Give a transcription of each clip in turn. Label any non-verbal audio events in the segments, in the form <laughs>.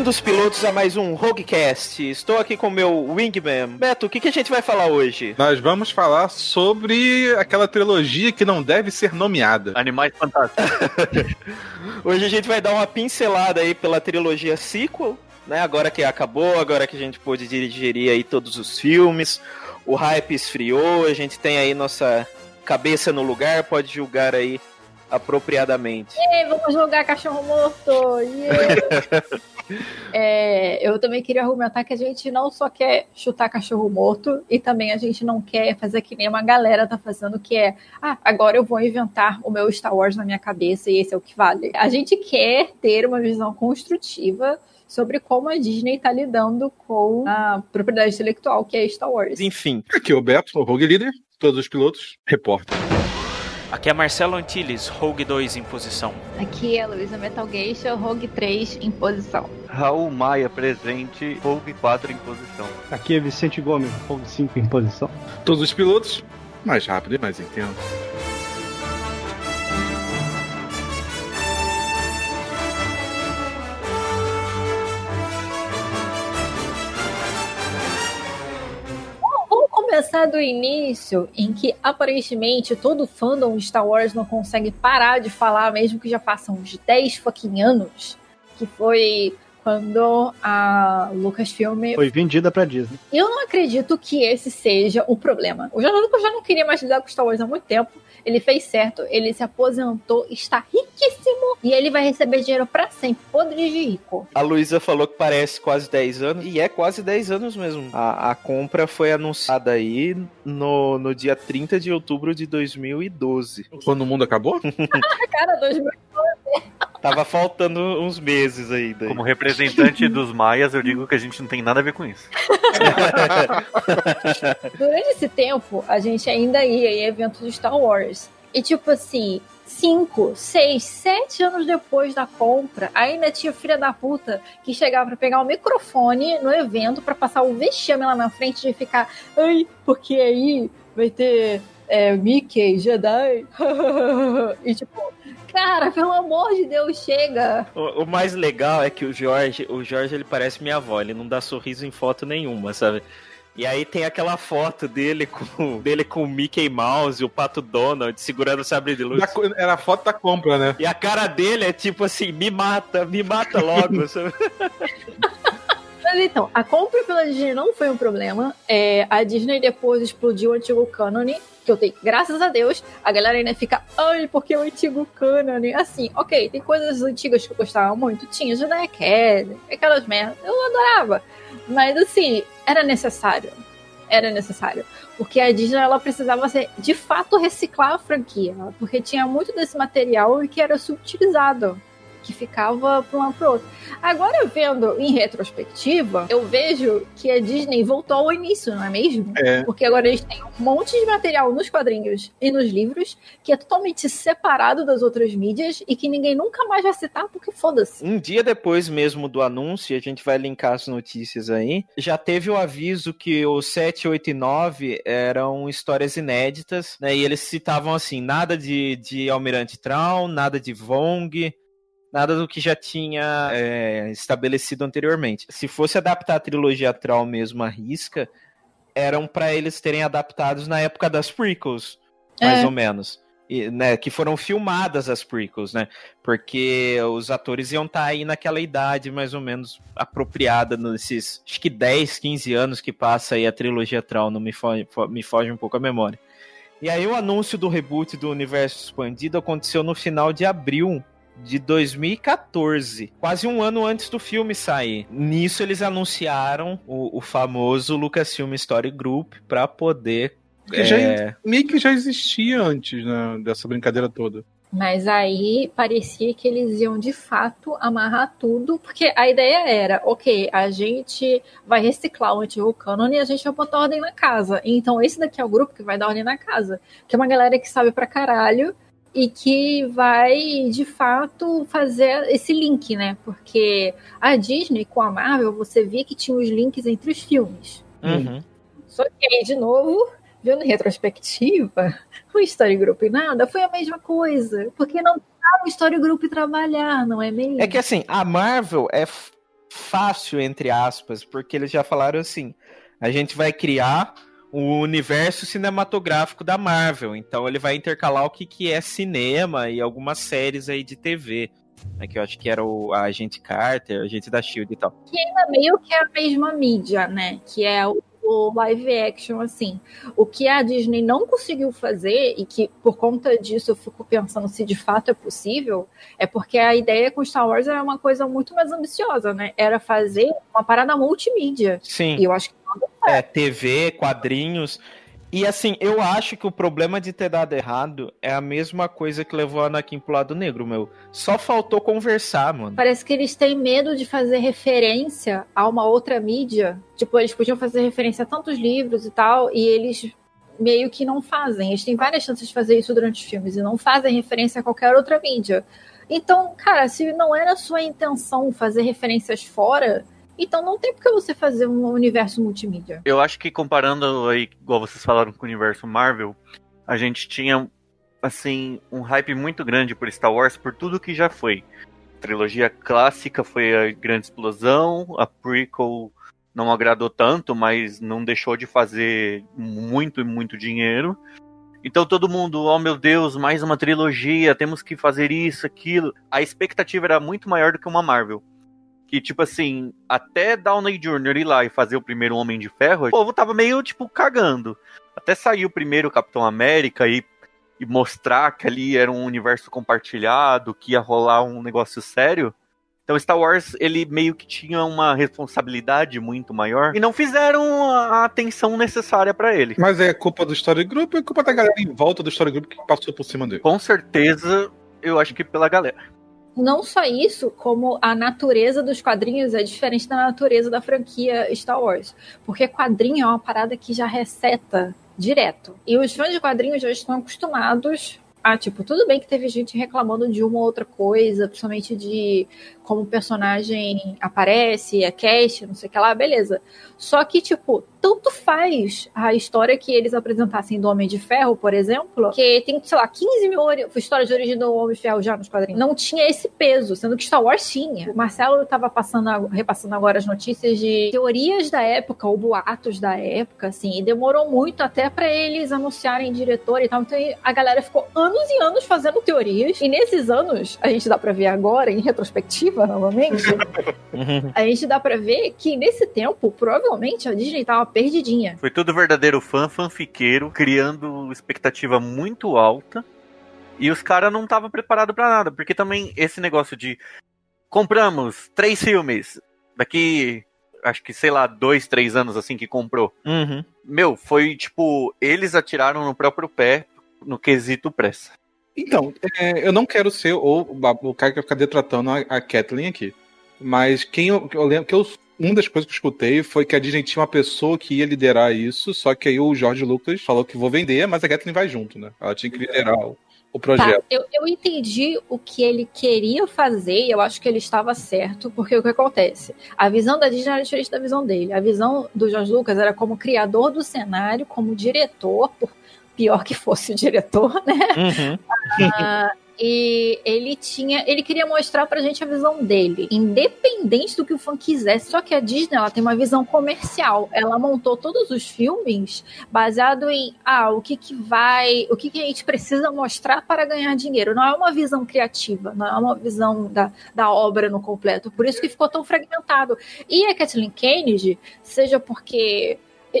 Bem-vindos, pilotos, a mais um Roguecast. Estou aqui com o meu Wingman. Beto, o que, que a gente vai falar hoje? Nós vamos falar sobre aquela trilogia que não deve ser nomeada. Animais Fantásticos. <laughs> hoje a gente vai dar uma pincelada aí pela trilogia sequel, né? Agora que acabou, agora que a gente pôde dirigir aí todos os filmes, o hype esfriou, a gente tem aí nossa cabeça no lugar, pode julgar aí apropriadamente. Ei, vamos jogar cachorro morto! <laughs> Yeah. É, eu também queria argumentar que a gente não só quer chutar cachorro morto, e também a gente não quer fazer que nem uma galera tá fazendo, que é ah, agora eu vou inventar o meu Star Wars na minha cabeça e esse é o que vale. A gente quer ter uma visão construtiva sobre como a Disney está lidando com a propriedade intelectual que é Star Wars. Enfim. Aqui é o Beto, o Rogue Leader, todos os pilotos, repórter. Aqui é Marcelo Antilles, Rogue 2 em posição. Aqui é Luísa Metal Geisha, Rogue 3 em posição. Raul Maia presente, Rogue 4 em posição. Aqui é Vicente Gomes, Rogue 5 em posição. Todos os pilotos, mais rápido e mais intenso. Começar do início, em que aparentemente todo fandom de Star Wars não consegue parar de falar, mesmo que já passam uns 10 fucking anos, que foi quando a Lucasfilm foi vendida para Disney. Eu não acredito que esse seja o problema. O Jorge Lucas já não queria mais lidar com Star Wars há muito tempo. Ele fez certo, ele se aposentou, está riquíssimo e ele vai receber dinheiro para sempre, podre de rico. A Luísa falou que parece quase 10 anos e é quase 10 anos mesmo. A, a compra foi anunciada aí no, no dia 30 de outubro de 2012. Quando o mundo acabou? <laughs> Cara, 2012. Tava faltando uns meses ainda. Como representante dos maias, eu digo que a gente não tem nada a ver com isso. <laughs> Durante esse tempo, a gente ainda ia em eventos de Star Wars. E tipo assim, cinco, seis, sete anos depois da compra, ainda tinha filha da puta que chegava para pegar o microfone no evento para passar o vexame lá na frente de ficar, ai, porque aí vai ter é, Mickey, Jedi. <laughs> e tipo, cara, pelo amor de Deus, chega. O, o, mais legal é que o Jorge, o Jorge ele parece minha avó, ele não dá sorriso em foto nenhuma, sabe? E aí tem aquela foto dele com, <laughs> dele com o Mickey Mouse e o Pato Donald segurando o sabre de luz. Era a foto da compra, né? E a cara dele é tipo assim, me mata, me mata logo, <laughs> sabe? Mas então, a compra pela Disney não foi um problema. É, a Disney depois explodiu o antigo cânone que eu tenho, graças a Deus, a galera ainda fica, ai, porque o antigo canon. Assim, ok, tem coisas antigas que eu gostava muito, tinha Jedi Academy, aquelas merdas, eu adorava. Mas assim, era necessário. Era necessário. Porque a Disney ela precisava ser, de fato reciclar a franquia. Porque tinha muito desse material que era subutilizado que ficava para um lado pro outro. Agora, vendo em retrospectiva, eu vejo que a Disney voltou ao início, não é mesmo? É. Porque agora eles têm um monte de material nos quadrinhos e nos livros que é totalmente separado das outras mídias e que ninguém nunca mais vai citar porque foda-se. Um dia depois mesmo do anúncio, a gente vai linkar as notícias aí, já teve o aviso que o 7, 8 e 9 eram histórias inéditas, né? E eles citavam assim, nada de, de Almirante Traum, nada de Vong, nada do que já tinha é, estabelecido anteriormente. Se fosse adaptar a trilogia Troll mesmo à risca, eram para eles terem adaptados na época das prequels, mais é. ou menos. E, né, que foram filmadas as prequels, né? Porque os atores iam estar tá aí naquela idade mais ou menos apropriada nesses, acho que 10, 15 anos que passa aí a trilogia Troll, não me foge, me foge um pouco a memória. E aí o anúncio do reboot do universo expandido aconteceu no final de abril de 2014, quase um ano antes do filme sair. Nisso eles anunciaram o, o famoso Lucasfilm Story Group para poder que é... já, meio que já existia antes né, dessa brincadeira toda. Mas aí parecia que eles iam de fato amarrar tudo, porque a ideia era, ok, a gente vai reciclar o antigo canon e a gente vai botar ordem na casa. Então esse daqui é o grupo que vai dar ordem na casa. Que é uma galera que sabe pra caralho e que vai de fato fazer esse link, né? Porque a Disney com a Marvel, você via que tinha os links entre os filmes. Uhum. Só que aí, de novo, vendo em retrospectiva, o <laughs> Story Group e nada foi a mesma coisa. Porque não dá o Story Group trabalhar, não é mesmo? É que assim, a Marvel é fácil, entre aspas, porque eles já falaram assim: a gente vai criar o universo cinematográfico da Marvel. Então ele vai intercalar o que, que é cinema e algumas séries aí de TV. Né, que eu acho que era o a Agente Carter, a Agente da Shield e tal. que ainda meio que é a mesma mídia, né? Que é o, o live action, assim. O que a Disney não conseguiu fazer, e que por conta disso eu fico pensando se de fato é possível, é porque a ideia com Star Wars era uma coisa muito mais ambiciosa, né? Era fazer uma parada multimídia. Sim. E eu acho que É, TV, quadrinhos. E assim, eu acho que o problema de ter dado errado é a mesma coisa que levou a Anakin pro lado negro, meu. Só faltou conversar, mano. parece que eles têm medo de fazer referência a uma outra mídia. Tipo, eles podiam fazer referência a tantos livros e tal, e eles meio que não fazem. Eles têm várias chances de fazer isso durante os filmes e não fazem referência a qualquer outra mídia. Então, cara, se não era sua intenção fazer referências fora, então não tem por que você fazer um universo multimídia. Eu acho que comparando aí, igual vocês falaram com o universo Marvel, a gente tinha, assim, um hype muito grande por Star Wars por tudo que já foi. A trilogia clássica foi a grande explosão, a prequel não agradou tanto, mas não deixou de fazer muito e muito dinheiro. Então todo mundo, oh meu Deus, mais uma trilogia, temos que fazer isso, aquilo. A expectativa era muito maior do que uma Marvel. Que, tipo assim, até Downey Jr. ir lá e fazer o primeiro Homem de Ferro, o povo tava meio, tipo, cagando. Até sair o primeiro Capitão América e, e mostrar que ali era um universo compartilhado, que ia rolar um negócio sério. Então Star Wars, ele meio que tinha uma responsabilidade muito maior e não fizeram a atenção necessária pra ele. Mas é culpa do Story Group ou é culpa da galera em volta do Story Group que passou por cima dele? Com certeza, eu acho que pela galera. Não só isso, como a natureza dos quadrinhos é diferente da natureza da franquia Star Wars. Porque quadrinho é uma parada que já receta direto. E os fãs de quadrinhos já estão acostumados a, tipo, tudo bem que teve gente reclamando de uma ou outra coisa, principalmente de como o personagem aparece, é cast, não sei o que lá, beleza. Só que, tipo, tanto faz a história que eles apresentassem do Homem de Ferro, por exemplo, que tem, sei lá, 15 mil histórias de origem do Homem de Ferro já nos quadrinhos. Não tinha esse peso, sendo que Star Wars tinha. O Marcelo tava passando, repassando agora as notícias de teorias da época, ou boatos da época, assim, e demorou muito até pra eles anunciarem diretor e tal. Então a galera ficou anos e anos fazendo teorias, e nesses anos, a gente dá pra ver agora, em retrospectiva, novamente, a gente dá pra ver que nesse tempo, provavelmente a Disney tava perdidinha. Foi tudo verdadeiro fã, fanfiqueiro, criando expectativa muito alta. E os caras não estavam preparados pra nada, porque também esse negócio de compramos três filmes, daqui acho que sei lá, dois, três anos assim que comprou. Uhum. Meu, foi tipo, eles atiraram no próprio pé no quesito pressa. Então, é, eu não quero ser o, o cara que vai ficar detratando a, a Kathleen aqui. Mas quem eu, eu lembro que eu, uma das coisas que eu escutei foi que a Disney tinha uma pessoa que ia liderar isso, só que aí o Jorge Lucas falou que vou vender, mas a Kathleen vai junto, né? Ela tinha que liderar o, o Tá, projeto. eu, eu entendi o que ele queria fazer e eu acho que ele estava certo, porque o que acontece? A visão da Disney era diferente da visão dele. A visão do George Lucas era como criador do cenário, como diretor, por pior que fosse o diretor, né? Uhum. Ah, e ele tinha, ele queria mostrar pra gente a visão dele, independente do que o fã quisesse. Só que a Disney, ela tem uma visão comercial. Ela montou todos os filmes baseado em, ah, o que que vai, o que que a gente precisa mostrar para ganhar dinheiro. Não é uma visão criativa, não é uma visão da, da obra no completo. Por isso que ficou tão fragmentado. E a Kathleen Kennedy, seja porque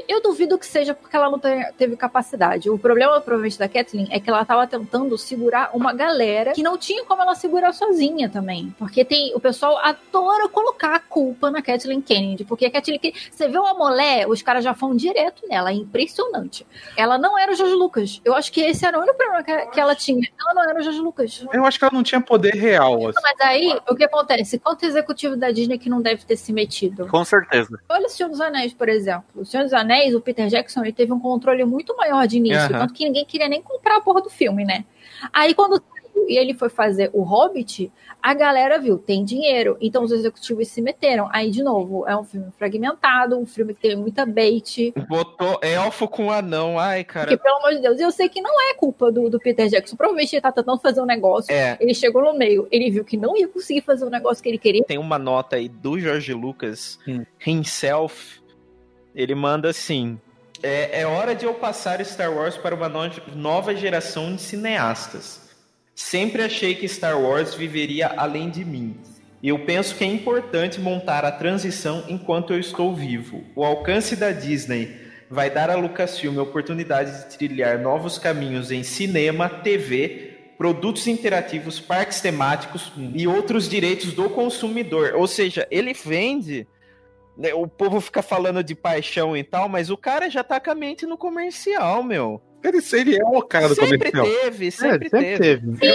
eu duvido que seja porque ela não te- teve capacidade. O problema, provavelmente, da Kathleen é que ela estava tentando segurar uma galera que não tinha como ela segurar sozinha também. Porque tem o pessoal adora colocar a culpa na Kathleen Kennedy. Porque a Kathleen Kennedy, você vê uma mulher, os caras já vão direto nela. É impressionante. Ela não era o Jorge Lucas. Eu acho que esse era o único problema que, que ela tinha. Ela não era o Jorge Lucas. Eu acho que ela não tinha poder real. Assim. Mas aí, o que acontece? Quanto executivo da Disney que não deve ter se metido? Com certeza. Olha o Senhor dos Anéis, por exemplo. O Senhor dos Anéis, o Peter Jackson, ele teve um controle muito maior de início. Aham. Tanto que ninguém queria nem comprar a porra do filme, né? Aí quando saiu e ele foi fazer o Hobbit, a galera viu, tem dinheiro. Então os executivos se meteram. Aí, de novo, é um filme fragmentado, um filme que tem muita bait. Botou elfo com anão. Ai, cara. Porque, pelo amor de Deus, eu sei que não é culpa do, do Peter Jackson. Provavelmente ele tá tentando fazer um negócio. É. Ele chegou no meio, ele viu que não ia conseguir fazer o negócio que ele queria. Tem uma nota aí do George Lucas Hum. himself. Ele manda assim: é, é hora de eu passar Star Wars para uma no- nova geração de cineastas. Sempre achei que Star Wars viveria além de mim. E eu penso que é importante montar a transição enquanto eu estou vivo. O alcance da Disney vai dar a Lucasfilm a oportunidade de trilhar novos caminhos em cinema, TV, produtos interativos, parques temáticos e outros direitos do consumidor. Ou seja, ele vende. Né, O povo fica falando de paixão e tal, mas o cara já tá com a mente no comercial, meu. Ele, ele é o cara do Sempre comercial. teve, É, sempre, sempre teve. teve.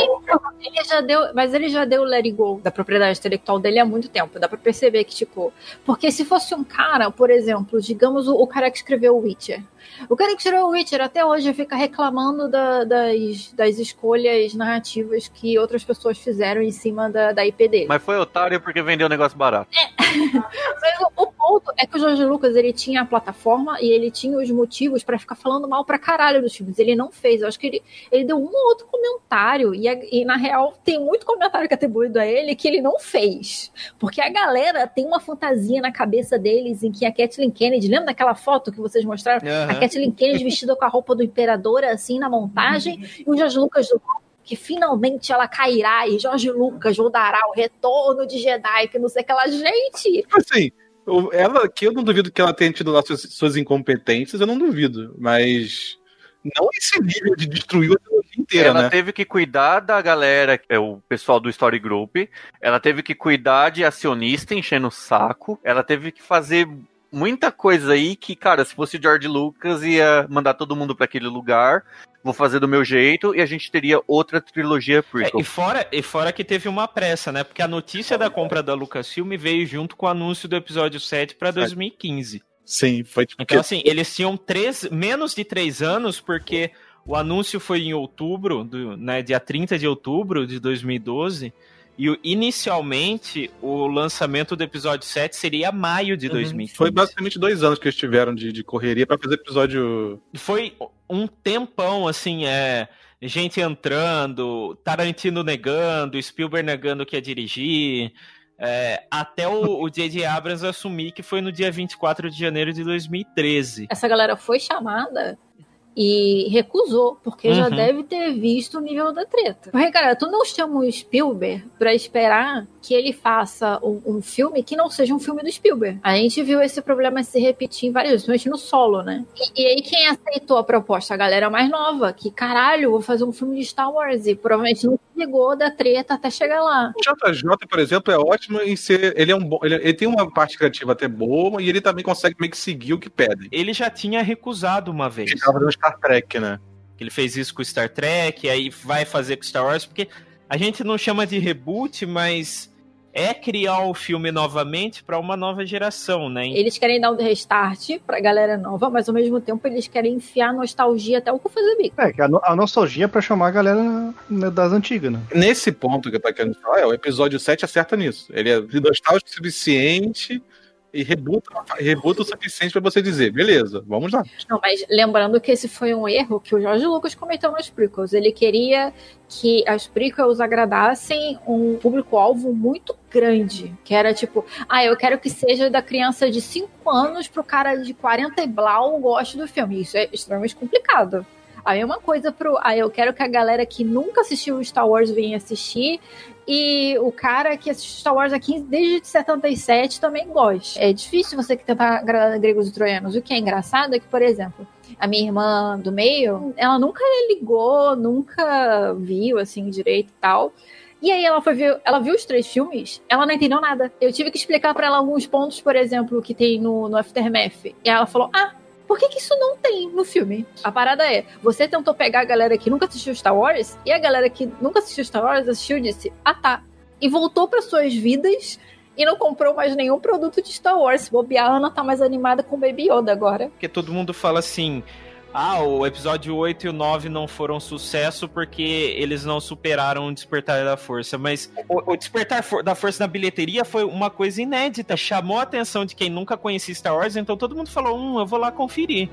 Ele já deu, mas ele já deu o let it go da propriedade intelectual dele há muito tempo. Dá pra perceber que, tipo, porque se fosse um cara, por exemplo, digamos o, o cara que escreveu o Witcher. O cara que escreveu o Witcher até hoje fica reclamando da- das, das escolhas narrativas que outras pessoas fizeram em cima da, da IP dele. Mas foi otário porque vendeu um negócio barato. <laughs> Mas o, o ponto é que o Jorge Lucas ele tinha a plataforma e ele tinha os motivos pra ficar falando mal pra caralho dos filmes. Ele não fez. Eu acho que ele, ele deu um ou outro comentário. E, e, na real, tem muito comentário que é atribuído a ele que ele não fez. Porque a galera tem uma fantasia na cabeça deles em que a Kathleen Kennedy. Lembra daquela foto que vocês mostraram? A Aham. Kathleen Kennedy vestida com a roupa do imperador, assim, na montagem. E o Jorge Lucas do que finalmente ela cairá e Jorge Lucas dará o retorno de Jedi, que não sei o que ela. Gente, Assim, ela, que eu não duvido que ela tenha tido lá suas, suas incompetências, eu não duvido. Mas não esse nível de destruir a trilogia inteira, ela né? teve que cuidar da galera, é o pessoal do Story Group. Ela teve que cuidar de acionista enchendo o saco. Ela teve que fazer muita coisa aí que, cara, se fosse George Lucas, ia mandar todo mundo pra aquele lugar. Vou fazer do meu jeito e a gente teria outra trilogia É, prequel. e, fora, e fora que teve uma pressa, né? Porque a notícia da compra da Lucasfilm veio junto com o anúncio do episódio 7 para 2015. Sim, foi tipo. Então, assim, eles tinham três, menos de três anos, porque o anúncio foi em outubro, do, né, dia 30 de outubro de 2012. E inicialmente o lançamento do episódio 7 seria maio de 2015. Foi basicamente dois anos que eles tiveram de, de correria pra fazer episódio. foi um tempão, assim, é. Gente entrando, Tarantino negando, Spielberg negando que ia dirigir. é, até o o J.J. Abrams assumir que foi no dia 24 de janeiro de 2013. essa galera foi chamada e recusou, porque já Uhum. deve ter visto o nível da treta. Porque, cara, tu não chama o Spielberg pra esperar que ele faça um, um filme que não seja um filme do Spielberg. A gente viu esse problema se repetir em vários, principalmente no solo, né? E, e aí quem aceitou a proposta? A galera mais nova, que caralho, vou fazer um filme de Star Wars e provavelmente não ligou da treta até chegar lá. O JJ, por exemplo, é ótimo em ser. Ele é um bom. Ele, ele tem uma parte criativa até boa e ele também consegue meio que seguir o que pedem. Ele já tinha recusado uma vez. Ele tava fazendo Star Trek, né? Ele fez isso com Star Trek, aí vai fazer com Star Wars, porque a gente não chama de reboot, mas é criar o filme novamente para uma nova geração, né? Eles querem dar um restart pra galera nova, mas ao mesmo tempo eles querem enfiar nostalgia até o que fazer bico. É, que a, no- a nostalgia é pra chamar a galera né, das antigas, né? Nesse ponto que eu tô querendo falar, é, o episódio 7 acerta nisso. Ele é nostálgico o suficiente e rebuta, rebuta o suficiente pra você dizer, beleza, vamos lá. Não, mas lembrando que esse foi um erro que o Jorge Lucas cometeu nos prequels. Ele queria que as prequels agradassem um público-alvo muito grande. Que era tipo, ah, eu quero que seja da criança de 5 anos pro cara de 40 e blau goste do filme. Isso é extremamente complicado. A mesma coisa pro. Ah, eu quero que a galera que nunca assistiu Star Wars venha assistir. E o cara que assistiu Star Wars aqui desde 77 também goste. É difícil você tentar agradar gregos e troianos. O que é engraçado é que, por exemplo, a minha irmã do meio, ela nunca ligou, nunca viu assim direito e tal. E aí ela foi ver, ela viu os três filmes, ela não entendeu nada. Eu tive que explicar pra ela alguns pontos, por exemplo, que tem no, no Aftermath. E ela falou: "Ah, por que, que isso não tem no filme? A parada é, você tentou pegar a galera que nunca assistiu Star Wars, e a galera que nunca assistiu Star Wars assistiu e disse, ah tá. E voltou para suas vidas e não comprou mais nenhum produto de Star Wars. Bobear, a Ana tá mais animada com Baby Yoda agora. Porque todo mundo fala assim: ah, o episódio 8 e o 9 não foram sucesso porque eles não superaram o Despertar da Força. Mas o, o Despertar For- da Força na bilheteria foi uma coisa inédita. Chamou a atenção de quem nunca conhecia Star Wars, então todo mundo falou: hum, eu vou lá conferir.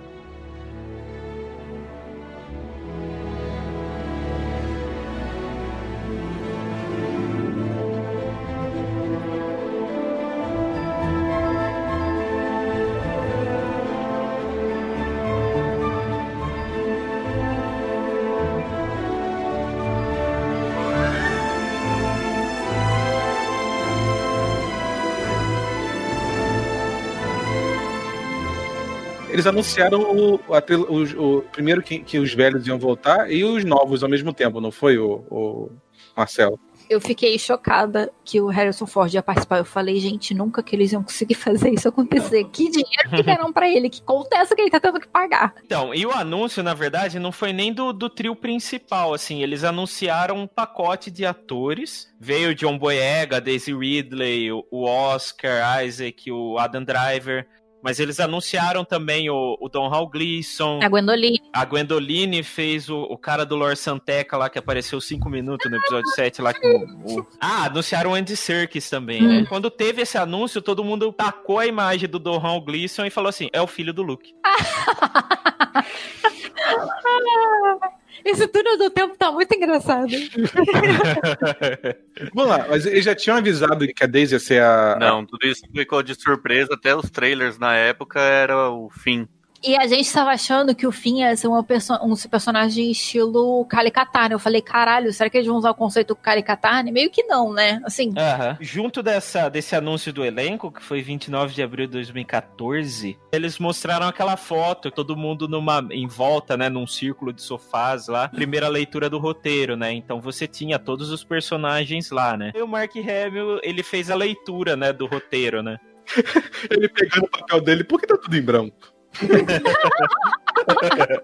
Eles anunciaram o, o- o- primeiro que, que os velhos iam voltar e os novos ao mesmo tempo, não foi, o, o Marcelo? Eu fiquei chocada que o Harrison Ford ia participar. Eu falei, gente, nunca que eles iam conseguir fazer isso acontecer. Que dinheiro que deram pra ele? Que conta é essa que ele tá tendo que pagar? Então, e o anúncio, na verdade, não foi nem do, do trio principal, assim, eles anunciaram um pacote de atores. Veio o John Boyega, a Daisy Ridley, o, o Oscar Isaac, o Adam Driver. Mas eles anunciaram também o, o Don Hall Gleason. A Gwendoline. A Gwendoline fez o, o cara do Lord Santeca lá, que apareceu cinco minutos no episódio 7 lá. O, o- Ah, anunciaram o Andy Serkis também, né? Quando teve esse anúncio, todo mundo tacou a imagem do Don Hall Gleason e falou assim, é o filho do Luke. <laughs> <laughs> Esse túnel do tempo tá muito engraçado. <laughs> Vamos lá, mas eles já tinham avisado que a Daisy ia ser a. Não, tudo isso ficou de surpresa. Até os trailers na época era o fim. E a gente tava achando que o Finn ia ser uma perso um personagem estilo Kali Katarn. Eu falei, caralho, será que eles vão usar o conceito Kali Katarn? Meio que não, né? Assim, Aham. Junto dessa, desse anúncio do elenco, que foi 29 de abril de 2014, eles mostraram aquela foto, todo mundo numa em volta, né, num círculo de sofás lá. Primeira leitura do roteiro, né? Então você tinha todos os personagens lá, né? E o Mark Hamill, ele fez a leitura, né, do roteiro, né? <laughs> Ele pegando o papel dele, por que tá tudo em branco? <laughs>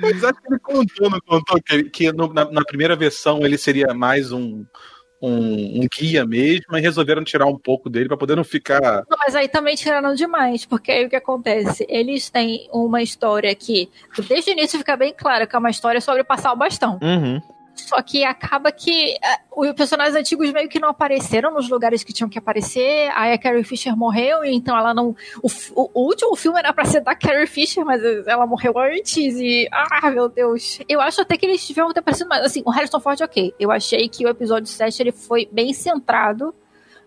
Mas acho que ele contou, não contou que, que no- na, na primeira versão ele seria mais um, um, um guia mesmo, e resolveram tirar um pouco dele pra poder não ficar. Mas aí também tiraram demais, porque aí o que acontece? Eles têm uma história que, desde o início fica bem claro que é uma história sobre passar o bastão. Uhum. Só que acaba que ah, os personagens antigos meio que não apareceram nos lugares que tinham que aparecer. Aí a Carrie Fisher morreu, e então ela não. O, o- o último filme era pra ser da Carrie Fisher, mas ela morreu antes. E. Ah, meu Deus. Eu acho até que eles tiveram ter aparecido mais. Assim, o Harrison Ford, ok. Eu achei que o episódio 7 ele foi bem centrado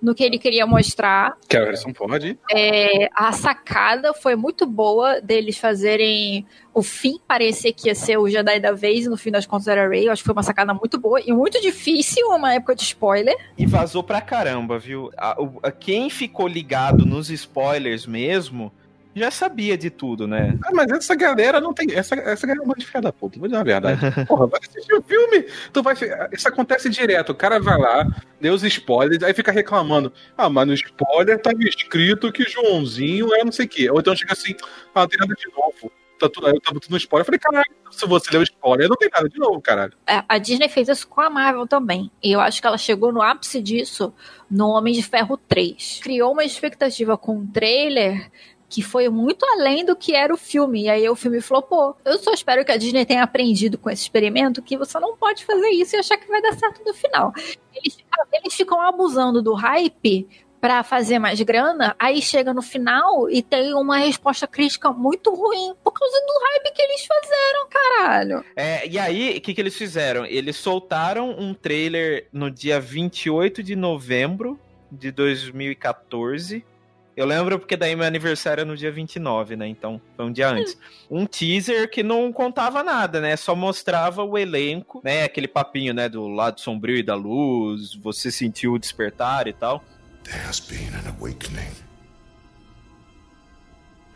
no que ele queria mostrar. Que é o Ford. É, a sacada foi muito boa deles fazerem o fim parecer que ia ser o Jedi da vez e no fim das contas era Rey. Eu acho que foi uma sacada muito boa e muito difícil, uma época de spoiler. E vazou pra caramba, viu? A- o- a- quem ficou ligado nos spoilers mesmo, já sabia de tudo, né? Ah, mas essa galera não tem. Essa, essa galera é uma de filha da puta, vou dizer a verdade. <laughs> Porra, vai assistir o filme. Tu vai, isso acontece direto. O cara vai lá, dê os spoilers, aí fica reclamando. Ah, mas no spoiler tava escrito que Joãozinho é não sei o quê. Ou então chega assim, ah, não tem nada de novo. Tá tudo, aí tava tudo no spoiler. Eu falei, caralho, se você leu o spoiler, não tem nada de novo, caralho. É, A Disney fez isso com a Marvel também. E eu acho que ela chegou no ápice disso no Homem de Ferro 3. Criou uma expectativa com um trailer que foi muito além do que era o filme. E aí o filme flopou. Eu só espero que a Disney tenha aprendido com esse experimento que você não pode fazer isso e achar que vai dar certo no final. Eles ficam, eles ficam abusando do hype pra fazer mais grana, aí chega no final e tem uma resposta crítica muito ruim por causa do hype que eles fizeram, caralho. É, e aí, o que, que eles fizeram? Eles soltaram um trailer no dia 28 de novembro de 2014. Eu lembro porque daí meu aniversário é no dia 29, né? Então, foi um dia antes. Um teaser que não contava nada, né? Só mostrava o elenco, né? Aquele papinho, né? Do lado sombrio e da luz, você sentiu o despertar e tal. There has been an awakening.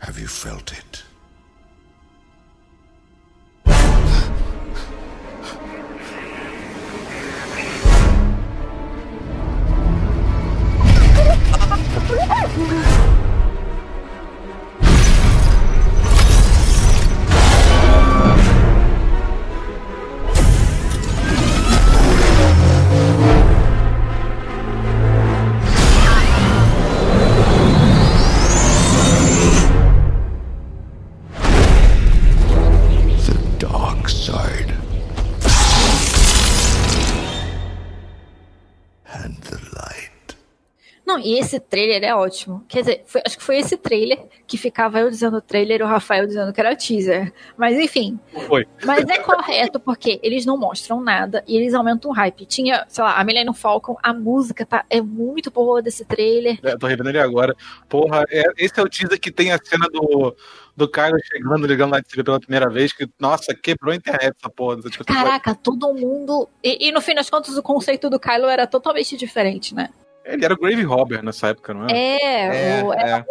Have you felt it? Oh, my God. Não, e esse trailer é ótimo. Quer dizer, foi- acho que foi esse trailer que ficava eu dizendo trailer e o Rafael dizendo que era teaser. Mas enfim. Foi. Mas é correto porque eles não mostram nada e eles aumentam o hype. Tinha, sei lá, a Millennium Falcon, a música tá, é muito boa desse trailer. É, tô revendo ele agora. Porra, é- esse é o teaser que tem a cena do, do Kylo chegando, ligando lá de cima pela primeira vez, que, nossa, quebrou a internet essa porra. Caraca, todo mundo. E, e no fim das contas, o conceito do Kylo era totalmente diferente, né? Ele era o Grave Robber nessa época, não é? É, É, o- era é.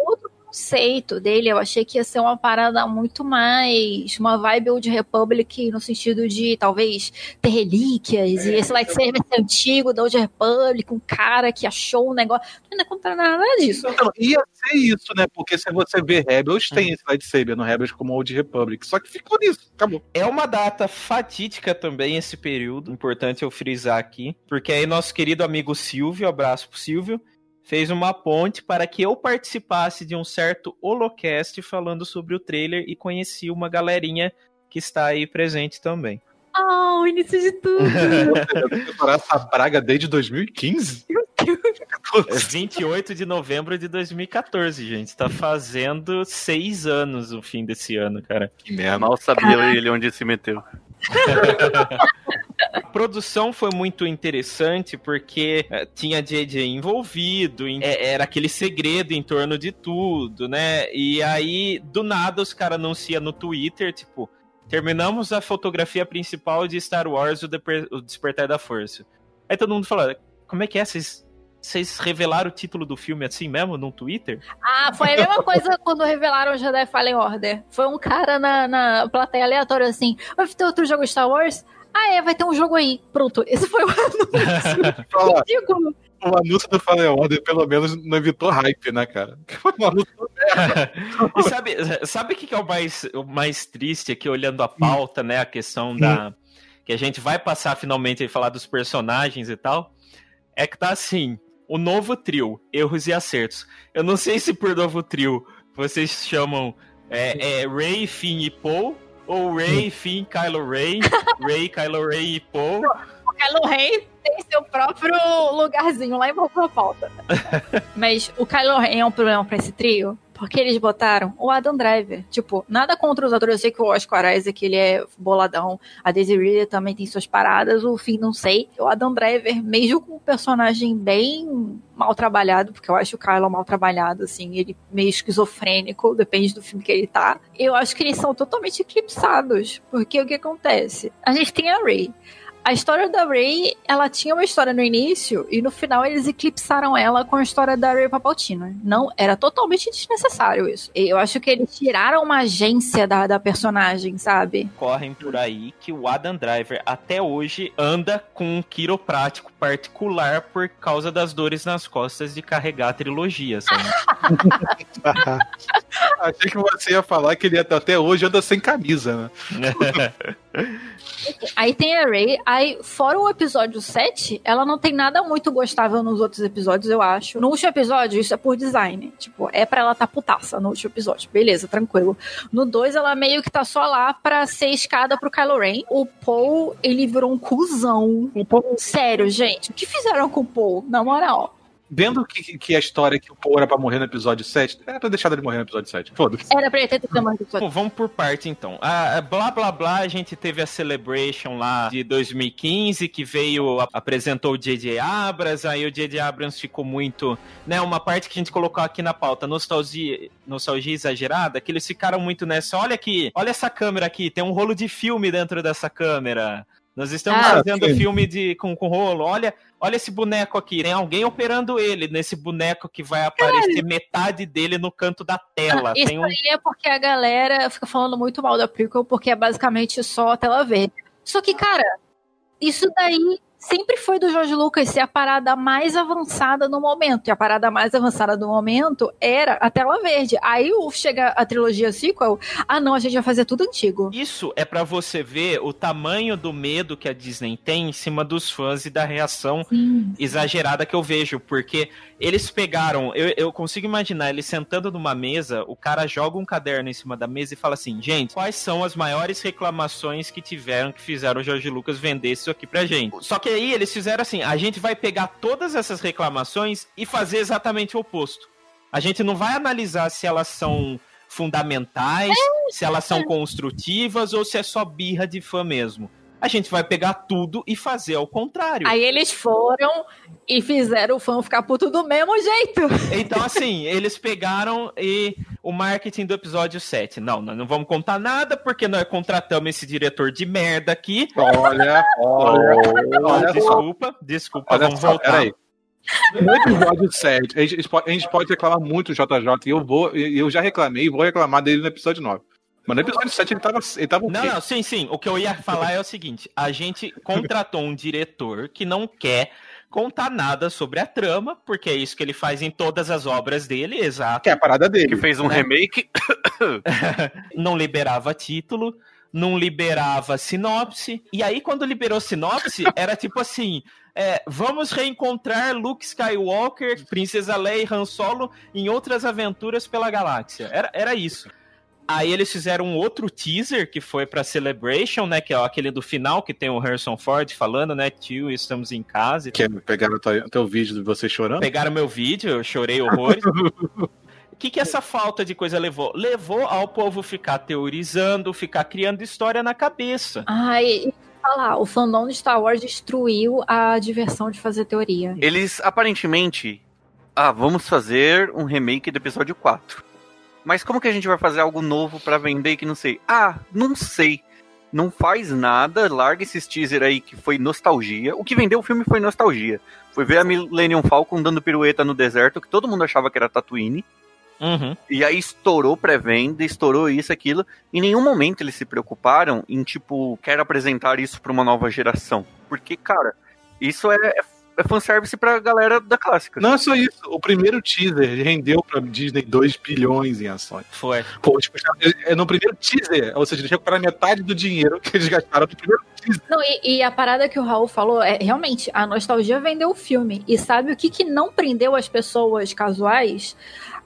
Conceito dele. Eu achei que ia ser uma parada muito mais. Uma vibe Old Republic no sentido de talvez ter relíquias e esse lightsaber ser antigo da Old Republic, um cara que achou um negócio. Não é contra nada disso. Então, ia ser isso, né? Porque se você vê Rebels, tem esse lightsaber no Rebels como Old Republic. Só que ficou nisso, acabou. É uma data fatídica também esse período, importante eu frisar aqui, porque aí nosso querido amigo Silvio, abraço pro Silvio, fez uma ponte para que eu participasse de um certo holocast falando sobre o trailer e conheci uma galerinha que está aí presente também. Ah, o início de tudo. <laughs> Preparar essa praga desde 2015? É 28 de novembro de 2014, gente. Tá fazendo seis anos o fim desse ano, cara. Que merda. Mal sabia ele onde se meteu. <laughs> A produção foi muito interessante porque eh, tinha JJ envolvido, eh, era aquele segredo em torno de tudo, né? E aí, do nada, os caras anunciam no Twitter, tipo, terminamos a fotografia principal de Star Wars, o, o Despertar da Força. Aí todo mundo fala, como é que é? Vocês... Vocês revelaram o título do filme assim mesmo, no Twitter? Ah, foi a mesma coisa quando revelaram Jedi Fallen Order. Foi um cara na, na plateia aleatória assim: vai ter outro jogo Star Wars? Ah, é, vai ter um jogo aí. Pronto, esse foi o <laughs> anúncio. Ridículo. o anúncio do Fallen Order pelo menos não evitou hype, né, cara? <laughs> Foi um anúncio <laughs> E sabe, sabe o que que é o mais, o mais triste aqui, olhando a pauta, né? A questão da. Que a gente vai passar finalmente a falar dos personagens e tal. É que tá assim: o novo trio, erros e acertos. Eu não sei se por novo trio vocês chamam é, é, Ray, Finn e Poe, ou Ray, Finn, Kylo Ray, <laughs> Ray, Kylo Ray e Poe. O Kylo Ren tem seu próprio lugarzinho lá em da pauta. <laughs> Mas o Kylo Ren é um problema pra esse trio. Porque eles botaram o Adam Driver. Tipo, nada contra os atores. Eu sei que o Oscar Isaac, ele é boladão. A Daisy Ridley também tem suas paradas. O Finn, não sei. O Adam Driver, mesmo com um personagem bem mal trabalhado, porque eu acho o Kylo mal trabalhado, assim. Ele meio esquizofrênico, depende do filme que ele tá. Eu acho que eles são totalmente eclipsados. Porque o que acontece? A gente tem a Rey. A história da Rey, ela tinha uma história no início e no final eles eclipsaram ela com a história da Rey Palpatine. Não, era totalmente desnecessário isso. E Eu acho que eles tiraram uma agência da, da personagem, sabe? correm por aí que o Adam Driver até hoje anda com um quiroprático particular por causa das dores nas costas de carregar a trilogia, sabe? <laughs> Achei que você ia falar que ele até hoje anda sem camisa, né? <laughs> Aí tem a Rey, aí fora o episódio 7, ela não tem nada muito gostável nos outros episódios, eu acho. No último episódio, isso é por design. Tipo, é pra ela tá putaça no último episódio. Beleza, tranquilo. No 2, ela meio que tá só lá pra ser escada pro Kylo Ren. O Paul, ele virou um cuzão. Sério, gente. O que fizeram com o Paul? Na moral. Vendo que, que a história que o Paul era pra morrer no episódio 7, era pra deixar ele morrer no episódio 7. Foda-se. Era pra ele ter sido mais episódio. Bom, vamos por parte então. A blá blá blá, a gente teve a Celebration lá de 2015 que veio, a- apresentou o J.J. Abrams, aí o J.J. Abrams ficou muito, né, uma parte que a gente colocou aqui na pauta, nostalgia, nostalgia exagerada, que eles ficaram muito nessa, olha aqui, olha essa câmera aqui, tem um rolo de filme dentro dessa câmera. Nós estamos Ah, fazendo sim. filme de, com, com rolo. Olha, olha esse boneco aqui. Tem alguém operando ele nesse boneco que vai aparecer metade dele no canto da tela. Isso Tem um aí é porque a galera fica falando muito mal da prequel, porque é basicamente só a tela verde. Só que, cara, isso daí sempre foi do George Lucas ser a parada mais avançada no momento. E a parada mais avançada do momento era a tela verde. Aí o- chega a trilogia sequel, ah não, a gente vai fazer tudo antigo. Isso é pra você ver o tamanho do medo que a Disney tem em cima dos fãs e da reação Sim. exagerada que eu vejo, porque eles pegaram, eu, eu consigo imaginar eles sentando numa mesa, o cara joga um caderno em cima da mesa e fala assim, gente, quais são as maiores reclamações que tiveram que fizeram o Jorge Lucas vender isso aqui pra gente? Só que aí eles fizeram assim, a gente vai pegar todas essas reclamações e fazer exatamente o oposto. A gente não vai analisar se elas são fundamentais, se elas são construtivas ou se é só birra de fã mesmo. A gente vai pegar tudo e fazer ao contrário. Aí eles foram e fizeram o fã ficar puto do mesmo jeito. Então, <laughs> assim, eles pegaram e o marketing do episódio 7. Não, nós não vamos contar nada porque nós contratamos esse diretor de merda aqui. Olha, olha, olha desculpa, desculpa, Olha vamos só, voltar. peraí. No episódio 7, a gente, pode- a gente pode reclamar muito do JJ, e eu vou, e eu já reclamei e vou reclamar dele no episódio 9. Mas no episódio 7 ele tava, ele tava o Não, não, sim, sim. O que eu ia falar é o seguinte: a gente contratou um diretor que não quer contar nada sobre a trama, porque é isso que ele faz em todas as obras dele, exato. Que é a parada dele. Que fez um Né? remake. <laughs> não liberava título, não liberava sinopse. E aí, quando liberou sinopse, era tipo assim: é, vamos reencontrar Luke Skywalker, Princesa Leia e Han Solo em outras aventuras pela galáxia. Era, era isso. Aí eles fizeram um outro teaser que foi pra Celebration, né? Que é aquele do final que tem o Harrison Ford falando, né? Tio, estamos em casa. Que é pegaram o teu, teu vídeo de você chorando? Pegaram meu vídeo, eu chorei horrores. <laughs> O que, que essa falta de coisa levou? Levou ao povo ficar teorizando, ficar criando história na cabeça. Ai, e falar, o fandom de Star Wars destruiu a diversão de fazer teoria. Eles aparentemente. Ah, vamos fazer um remake do episódio 4. Mas como que a gente vai fazer algo novo pra vender que não sei? Ah, não sei. Não faz nada, larga esses teaser aí que foi nostalgia. O que vendeu o filme foi nostalgia. Foi ver a Millennium Falcon dando pirueta no deserto, que todo mundo achava que era Tatooine. Uhum. E aí estourou pré-venda, estourou isso, aquilo. Em nenhum momento eles se preocuparam em, tipo, quero apresentar isso pra uma nova geração. Porque, cara, isso é, é fanservice pra galera da clássica. Não é só isso. O primeiro teaser rendeu pra Disney 2 bilhões em ações. Foi. Pô, tipo, já- é no primeiro teaser, ou seja, eles recuperaram metade do dinheiro que eles gastaram no primeiro teaser. Não, e, e a parada que o Raul falou é realmente a nostalgia vendeu o filme. E sabe o que, que não prendeu as pessoas casuais?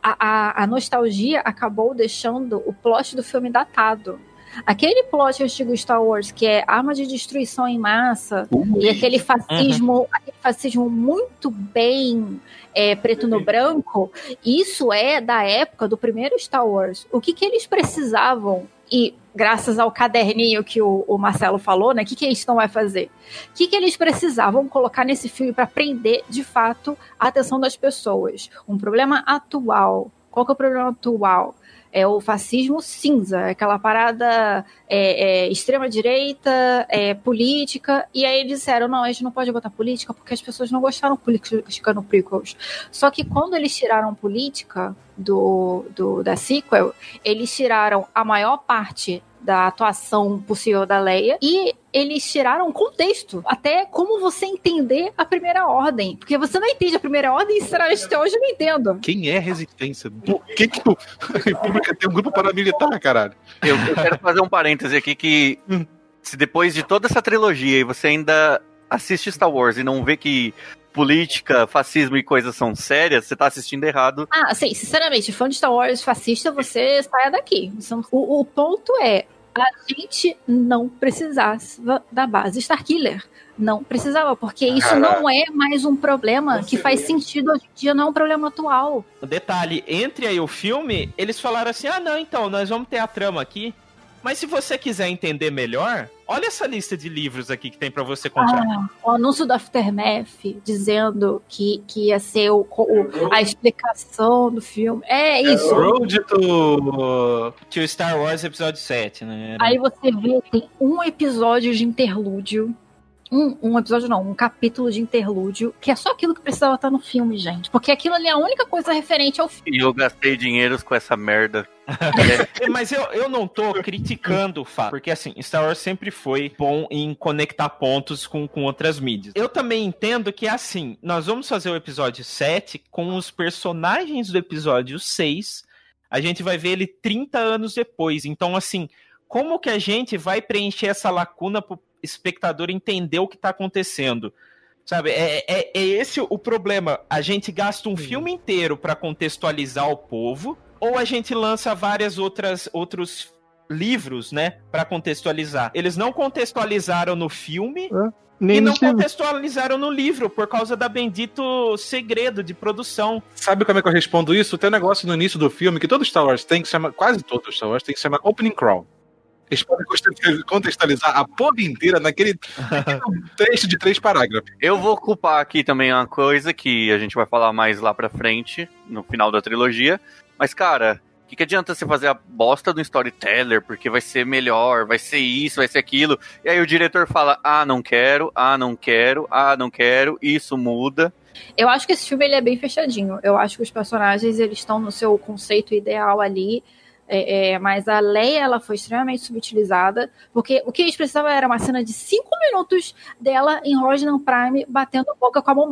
A, a, a nostalgia acabou deixando o plot do filme datado. Aquele plot antigo Star Wars, que é arma de destruição em massa, e aquele fascismo, aquele fascismo muito bem é, preto no branco, isso é da época do primeiro Star Wars. O que, que eles precisavam? E graças ao caderninho que o, o Marcelo falou, né? O que, que eles não vai fazer? O que, que eles precisavam colocar nesse filme para prender de fato a atenção das pessoas? Um problema atual. Qual que é o problema atual? É o fascismo cinza, é aquela parada é, é, extrema-direita, é, política, e aí eles disseram, não, a gente não pode botar política porque as pessoas não gostaram política no prequels. Só que quando eles tiraram política do, do, da sequel, eles tiraram a maior parte da atuação possível da Leia e eles tiraram o contexto, até como você entender a primeira ordem, porque você não entende a primeira ordem, sinceramente, até hoje eu não entendo. Quem é resistência? Por que, que o- a <laughs> República tem um grupo paramilitar, caralho? Eu, eu quero fazer um parêntese aqui que se depois de toda essa trilogia e você ainda assiste Star Wars e não vê que política, fascismo e coisas são sérias, você tá assistindo errado. Ah, assim, sinceramente, fã de Star Wars fascista, você saia daqui. O, o ponto é, a gente não precisava da base Starkiller. Não precisava, porque isso Caraca. não é mais um problema que faz sentido hoje em dia, não é um problema atual. Detalhe, entre aí o filme, eles falaram assim: ah, não, então, nós vamos ter a trama aqui. Mas se você quiser entender melhor, olha essa lista de livros aqui que tem pra você comprar. Ah, o anúncio do Aftermath dizendo que, que ia ser o, o- a explicação do filme. É isso. Road to. Tinha o Star Wars Episódio 7, né? Aí você vê, tem um episódio de interlúdio. Um, um episódio não, um capítulo de interlúdio, que é só aquilo que precisava estar no filme, gente. Porque aquilo ali é a única coisa referente ao filme. E eu gastei dinheiros com essa merda. É, <laughs> Mas eu, eu não tô criticando o fato, porque assim, Star Wars sempre foi bom em conectar pontos com, com outras mídias. Eu também entendo que assim, nós vamos fazer o episódio 7 com os personagens do episódio 6. A gente vai ver ele 30 anos depois. Então, assim, como que a gente vai preencher essa lacuna pro espectador entender o que tá acontecendo? Sabe, é, é, é esse o problema. A gente gasta um filme inteiro para contextualizar o povo, ou a gente lança várias outras outros livros, né, para contextualizar. Eles não contextualizaram no filme Nem e não filme. contextualizaram no livro por causa da bendito segredo de produção. Sabe como é que eu respondo isso? Tem um negócio no início do filme que todo Star Wars tem que se chama, quase todo Star Wars tem que se chamar Opening Crawl. Eles podem contextualizar a porra inteira naquele, <laughs> trecho de três parágrafos. Eu vou culpar aqui também uma coisa que a gente vai falar mais lá pra frente, no final da trilogia. Mas, cara, o que, que adianta você fazer a bosta do storyteller? Porque vai ser melhor, vai ser isso, vai ser aquilo. E aí o diretor fala: ah, não quero, ah, não quero, ah, não quero, isso muda. Eu acho que esse filme ele é bem fechadinho. Eu acho que os personagens eles estão no seu conceito ideal ali. É, é, mas a Leia ela foi extremamente subutilizada, porque o que eles precisavam era uma cena de cinco minutos dela em Rojan Prime batendo boca com a Mon.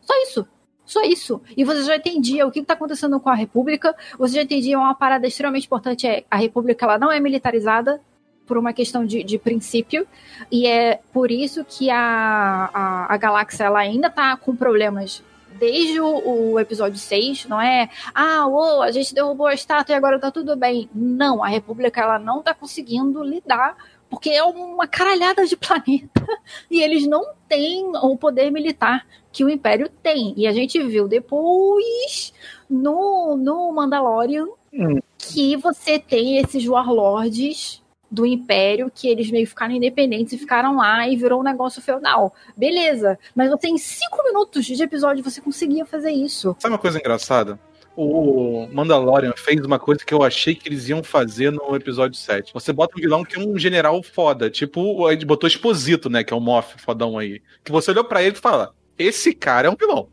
Só isso. Só isso. E você já entendia o que está acontecendo com a República. Você já entendia uma parada extremamente importante: é a República ela não é militarizada por uma questão de, de princípio. E é por isso que a, a, a galáxia ela ainda está com problemas desde o, o, episódio 6, não é? Ah, oh, a gente derrubou a estátua e agora tá tudo bem. Não, a República ela não tá conseguindo lidar porque é uma caralhada de <laughs> planeta e eles não têm o poder militar que o Império tem. E a gente viu depois no, no Mandalorian Hum. que você tem esses warlords do Império que eles meio ficaram independentes e ficaram lá e virou um negócio feudal. Beleza, mas você em cinco minutos de episódio você conseguia fazer isso. Sabe uma coisa engraçada? O Mandalorian fez uma coisa que eu achei que eles iam fazer no episódio 7. Você bota um vilão que é um general foda, tipo, a gente botou Exposito, né, que é o Moff fodão aí. Que você olhou pra ele e fala: esse cara é um vilão.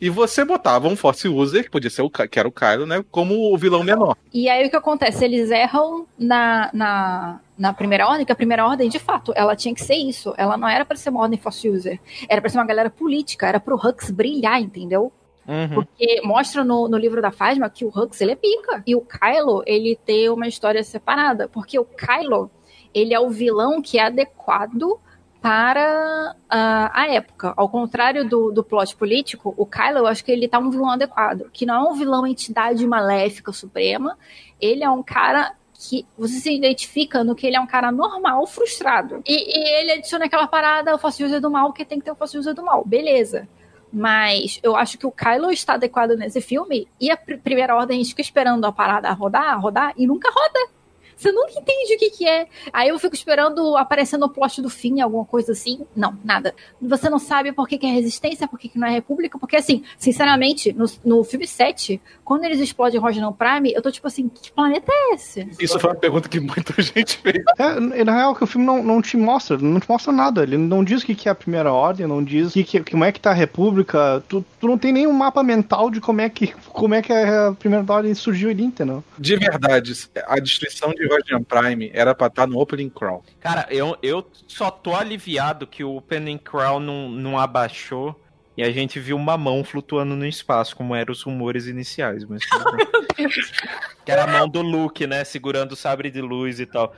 E você botava um Force User, que podia ser o que era o Kylo, né, como o vilão menor. E aí o que acontece? Eles erram na, na, na primeira ordem, que a primeira ordem, de fato, ela tinha que ser isso. Ela não era pra ser uma ordem Force User. Era pra ser uma galera política, era pro Hux brilhar, entendeu? Uhum. Porque mostra no, no livro da Phasma que o Hux, ele é pica. E o Kylo, ele tem uma história separada. Porque o Kylo, ele é o vilão que é adequado para ah, a época. Ao contrário do, do plot político, o Kylo, eu acho que ele tá um vilão adequado. Que não é um vilão entidade maléfica suprema. Ele é um cara que você se identifica no que ele é um cara normal, frustrado. E, e ele adiciona aquela parada, o Force User do mal, que tem que ter o Force User do mal. Beleza. Mas eu acho que o Kylo está adequado nesse filme e a pr- primeira ordem a gente fica esperando a parada rodar, rodar e nunca roda. Você nunca entende o que, que é. Aí eu fico esperando aparecer no plot do fim, alguma coisa assim. Não, nada. Você não sabe por que, que é resistência, por que, que não é república. Porque, assim, sinceramente, no, no filme 7, quando eles explodem Roger Prime, eu tô tipo assim, que planeta é esse? Isso foi uma pergunta que muita <laughs> gente fez. É, na real, que o filme não, não te mostra, não te mostra nada. Ele não diz o que, que é a primeira ordem, não diz que, que, como é que tá a república. Tu, tu não tem nenhum mapa mental de como é que, como é que a primeira ordem surgiu ali, entendeu? De verdade, a destruição de Roger Prime era pra estar no Opening Crawl. Cara, eu, eu só tô aliviado que o Opening Crawl não, não abaixou e a gente viu uma mão flutuando no espaço, como eram os rumores iniciais. Mas... <laughs> que era a mão do Luke, né? Segurando o sabre de luz e tal.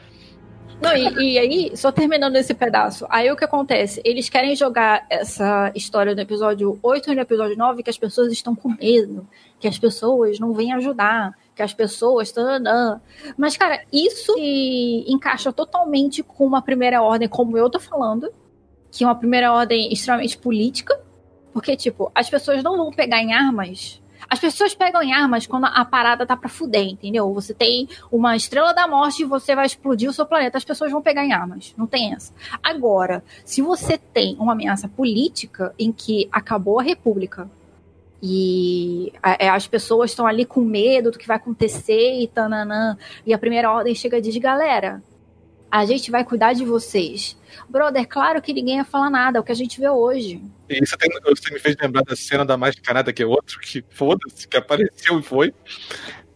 Não, e, e aí, só terminando esse pedaço, aí o que acontece? Eles querem jogar essa história no episódio 8 e no episódio 9 que as pessoas estão com medo, que as pessoas não vêm ajudar, que as pessoas. Tananã. Mas, cara, isso se encaixa totalmente com uma primeira ordem, como eu tô falando, que é uma primeira ordem extremamente política, porque, tipo, as pessoas não vão pegar em armas. As pessoas pegam em armas quando a parada tá pra fuder, entendeu? Você tem uma estrela da morte e você vai explodir o seu planeta, as pessoas vão pegar em armas. Não tem essa. Agora, se você tem uma ameaça política em que acabou a república e é, as pessoas estão ali com medo do que vai acontecer e tananã, e a primeira ordem chega e diz, galera, a gente vai cuidar de vocês. Brother, claro que ninguém ia falar nada, é o que a gente vê hoje. E isso tem- você me fez lembrar da cena da mais canada que é outro, que foda-se, que apareceu e foi.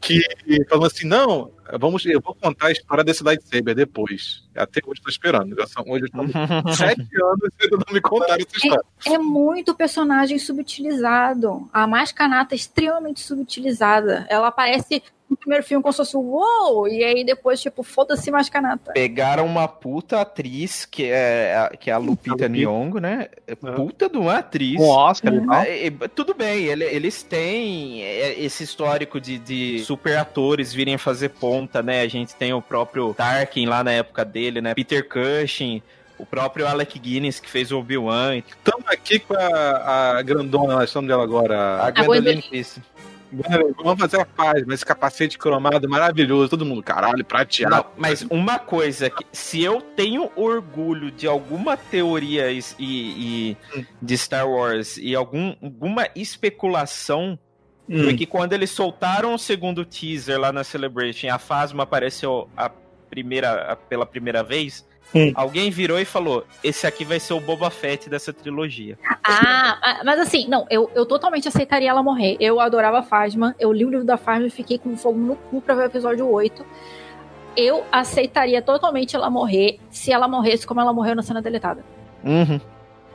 que falou assim: não, vamos, eu vou contar a história desse lightsaber depois. Até hoje estou esperando. Já são, hoje estamos <laughs> sete anos e ainda não me contaram essa história. É muito personagem subutilizado. A Mascanata é extremamente subutilizada. Ela aparece no primeiro filme como se fosse uou! E aí depois, tipo, foda-se Mascanata. Pegaram uma puta atriz, que é, a- que é a Lupita Nyong'o, né? Puta de uma atriz. Com Oscar e tal. É, é, tudo bem, ele- eles têm é, esse histórico de, de super atores virem fazer ponta, né? A gente tem o próprio Tarkin lá na época dele, né? Peter Cushing, o próprio Alec Guinness que fez o Obi-Wan, Estamos aqui com a, a grandona, nós estamos dela a agora. Gwendolyn Gwendolyn. Christie. Vamos fazer a paz, mas esse capacete cromado maravilhoso, todo mundo, caralho, prateado. Não, mas uma coisa, que se eu tenho orgulho de alguma teoria e, e- e de Star Wars e algum, alguma especulação, Hum. foi que quando eles soltaram o segundo teaser lá na Celebration a Phasma apareceu a primeira, a- pela primeira vez, Hum. alguém virou e falou: esse aqui vai ser o Boba Fett dessa trilogia. Ah, ah, mas assim, não, eu, eu totalmente aceitaria ela morrer. Eu adorava a Fasma, eu li o livro da Fasma e fiquei com fogo no cu pra ver o episódio 8. Eu aceitaria totalmente ela morrer se ela morresse como ela morreu na cena deletada. Uhum.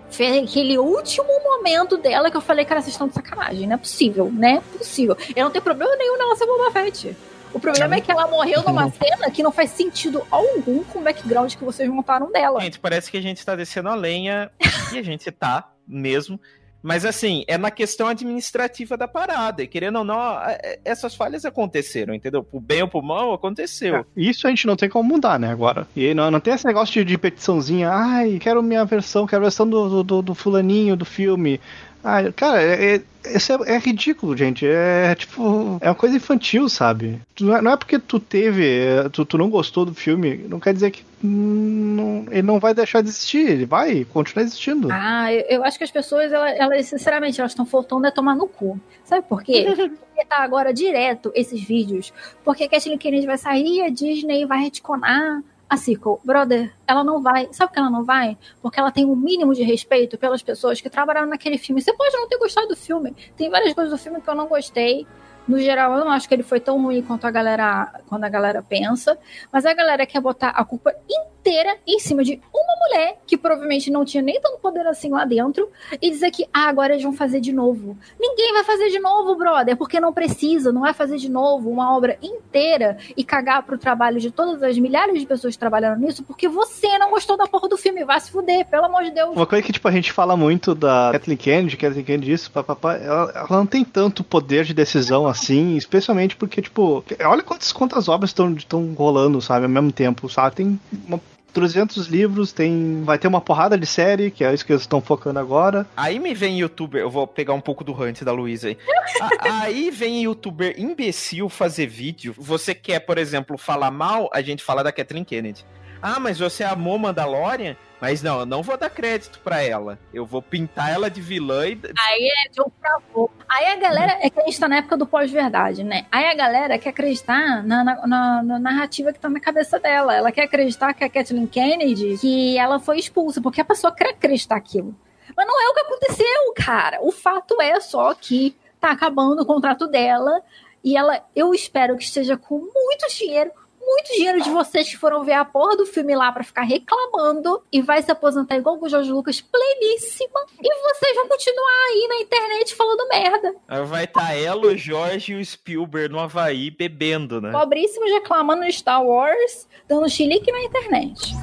Foi aquele último momento dela que eu falei, cara, vocês estão de sacanagem, não é possível, né? Possível. Eu não tenho problema nenhum nela ser Boba Fett. O problema é que ela morreu numa cena que não faz sentido algum com o background que vocês montaram dela. Gente, parece que a gente tá descendo a lenha, <laughs> e a gente tá mesmo. Mas assim, é na questão administrativa da parada. E querendo ou não, a- essas falhas aconteceram, entendeu? Pro bem ou pro mal, aconteceu. Isso a gente não tem como mudar, né, agora. E não, não tem esse negócio de, de petiçãozinha, ai, quero minha versão, quero a versão do, do, do fulaninho do filme. Ai, cara, é, é, isso é, é ridículo, gente. É tipo, é uma coisa infantil, sabe? Não é, não é porque tu teve, é, tu, tu não gostou do filme, não quer dizer que não- ele não vai deixar de existir, ele vai continuar existindo. Ah, eu, eu acho que as pessoas, elas, elas, sinceramente, elas estão faltando é tomar no cu. Sabe por quê? <laughs> Porque tá agora direto esses vídeos. Porque a Kathleen Kennedy vai sair, a Disney vai retconar a sequel. Brother, ela não vai. Sabe por que ela não vai? Porque ela tem um mínimo de respeito pelas pessoas que trabalharam naquele filme. Você pode não ter gostado do filme. Tem várias coisas do filme que eu não gostei. No geral, eu não acho que ele foi tão ruim quanto a galera, quando a galera pensa. Mas a galera quer botar a culpa inteira em cima de uma mulher que provavelmente não tinha nem tanto poder assim lá dentro e dizer que ah, agora eles vão fazer de novo. Ninguém vai fazer de novo, brother, porque não precisa, não vai fazer de novo uma obra inteira e cagar pro trabalho de todas as milhares de pessoas que trabalharam nisso porque você não gostou da porra do filme. Vai se fuder, pelo amor de Deus. Uma coisa que, tipo, a gente fala muito da Kathleen Kennedy, Kathleen Kennedy isso, papapá, ela, ela não tem tanto poder de decisão assim, especialmente porque, tipo, olha quantas, quantas obras estão rolando, sabe, ao mesmo tempo, sabe? Tem uma, 300 livros, tem vai ter uma porrada de série, que é isso que eles estão focando agora. Aí me vem youtuber, eu vou pegar um pouco do hunt da Luísa aí. A- aí vem youtuber imbecil fazer vídeo. Você quer, por exemplo, falar mal, a gente fala da Kathleen Kennedy. Ah, mas você amou Mandalorian? Mas não, eu não vou dar crédito pra ela. Eu vou pintar ela de vilã e. Aí é jogo pra favor. Aí a galera é que a gente tá na época do pós-verdade, né? Aí a galera quer acreditar na, na, na- na narrativa que tá na cabeça dela. Ela quer acreditar que a Kathleen Kennedy, que ela foi expulsa, porque a pessoa quer acreditar aquilo. Mas não é o que aconteceu, cara. O fato é só que tá acabando o contrato dela e ela, eu espero que esteja com muito dinheiro, muito dinheiro de vocês que foram ver a porra do filme lá pra ficar reclamando e vai se aposentar igual o Jorge Lucas, pleníssima. E vocês vão continuar aí na internet falando merda. Aí Vai estar ela, o Jorge e o Spielberg no Havaí bebendo, né? Pobríssimos reclamando de Star Wars, dando chilique na internet.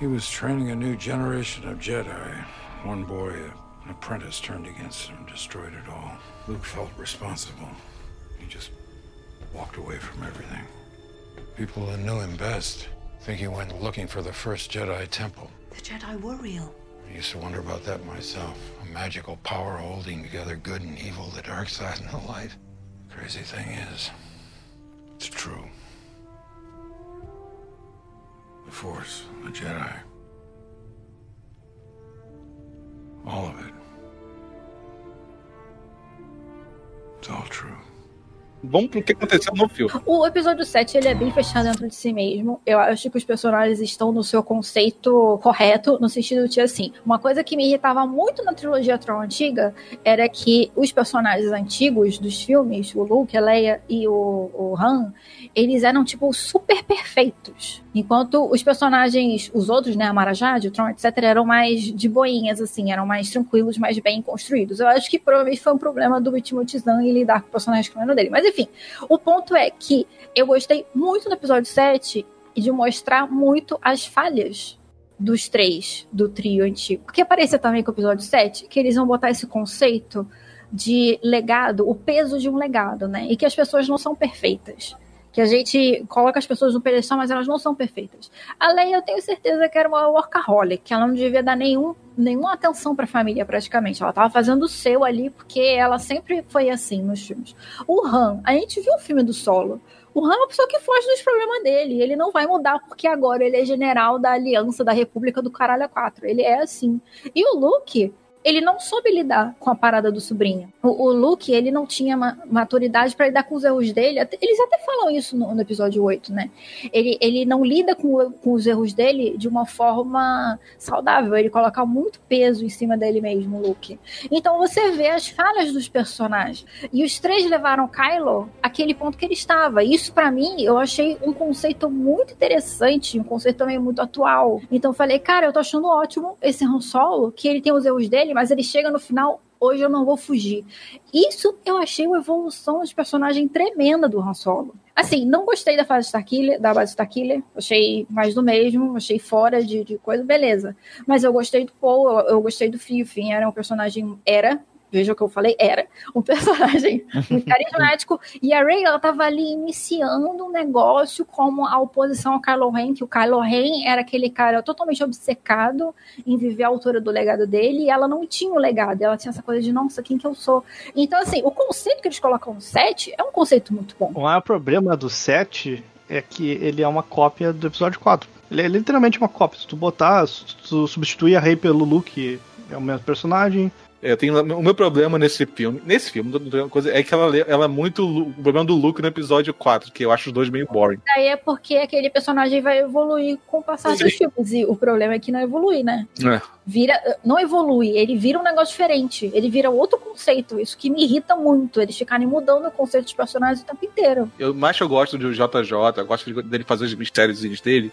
He was training a new generation of Jedi. One boy, an apprentice, turned against him, destroyed it all. Luke felt responsible. He just walked away from everything. People who knew him best think he went looking for the first Jedi temple. The Jedi were real. I used to wonder about that myself. A magical power holding together good and evil, the dark side and the light. Crazy thing is, it's true. The Force, the Jedi. All of it. It's all true. Vamos pro que aconteceu no filme. O episódio 7, ele é bem fechado dentro de si mesmo. Eu acho que os personagens estão no seu conceito correto, no sentido de, assim, uma coisa que me irritava muito na trilogia Tron antiga era que os personagens antigos dos filmes, o Luke, a Leia e o, o Han, eles eram, tipo, super perfeitos. Enquanto os personagens, os outros, né, a Marajade, o Tron, etc., eram mais de boinhas, assim, eram mais tranquilos, mais bem construídos. Eu acho que provavelmente foi um problema do Timothy Zahn em lidar com personagens que não eram dele. Mas enfim, o ponto é que eu gostei muito do episódio 7 e de mostrar muito as falhas dos três, do trio antigo. Porque aparecia também com o episódio 7 que eles vão botar esse conceito de legado, o peso de um legado, né? E que as pessoas não são perfeitas que a gente coloca as pessoas no pedestal, mas elas não são perfeitas. A Leia, eu tenho certeza que era uma workaholic, que ela não devia dar nenhum, nenhuma atenção para a família, praticamente. Ela estava fazendo o seu ali, porque ela sempre foi assim nos filmes. O Han, a gente viu o filme do Solo. O Han é uma pessoa que foge dos problemas dele. Ele não vai mudar porque agora ele é general da Aliança da República do Caralho 4. Ele é assim. E o Luke, ele não soube lidar com a parada do sobrinho. O, o Luke, ele não tinha ma maturidade para lidar com os erros dele. Eles até falam isso no, no episódio 8, né? Ele, ele não lida com, com os erros dele de uma forma saudável. Ele coloca muito peso em cima dele mesmo, Luke. Então você vê as falhas dos personagens. E os três levaram Kylo àquele ponto que ele estava. Isso, para mim, eu achei um conceito muito interessante, um conceito também muito atual. Então eu falei, cara, eu tô achando ótimo esse Han Solo, que ele tem os erros dele, mas ele chega no final, hoje eu não vou fugir. Isso eu achei uma evolução de personagem tremenda do Han Solo. Assim, não gostei da fase Starkiller, da base Starkiller, achei mais do mesmo, achei fora de, de coisa, beleza. Mas eu gostei do Paul, eu, eu gostei do Fio, Finn era um personagem, era, veja o que eu falei, era um <laughs> personagem muito <laughs> carismático. e a Rey, ela tava ali iniciando um negócio como a oposição ao Kylo Ren, que o Kylo Ren era aquele cara totalmente obcecado em viver a altura do legado dele, e ela não tinha o legado, ela tinha essa coisa de, nossa, quem que eu sou? Então, assim, o conceito que eles colocam no set é um conceito muito bom. O maior problema do set é que ele é uma cópia do episódio 4. Ele é literalmente uma cópia. Se tu botar, se tu substituir a Rey pelo Luke, é o mesmo personagem, eu tenho, o meu problema nesse filme, nesse filme, coisa, é que ela, ela é muito. O problema do Luke no episódio 4, que eu acho os dois meio boring. Daí é porque aquele personagem vai evoluir com o passar Sim. dos filmes. E o problema é que não evolui, né? É. Vira, não evolui, ele vira um negócio diferente. Ele vira outro conceito. Isso que me irrita muito. Eles ficarem mudando o conceito dos personagens o tempo inteiro. Eu, mais eu gosto do JJ, eu gosto dele fazer os mistérios dele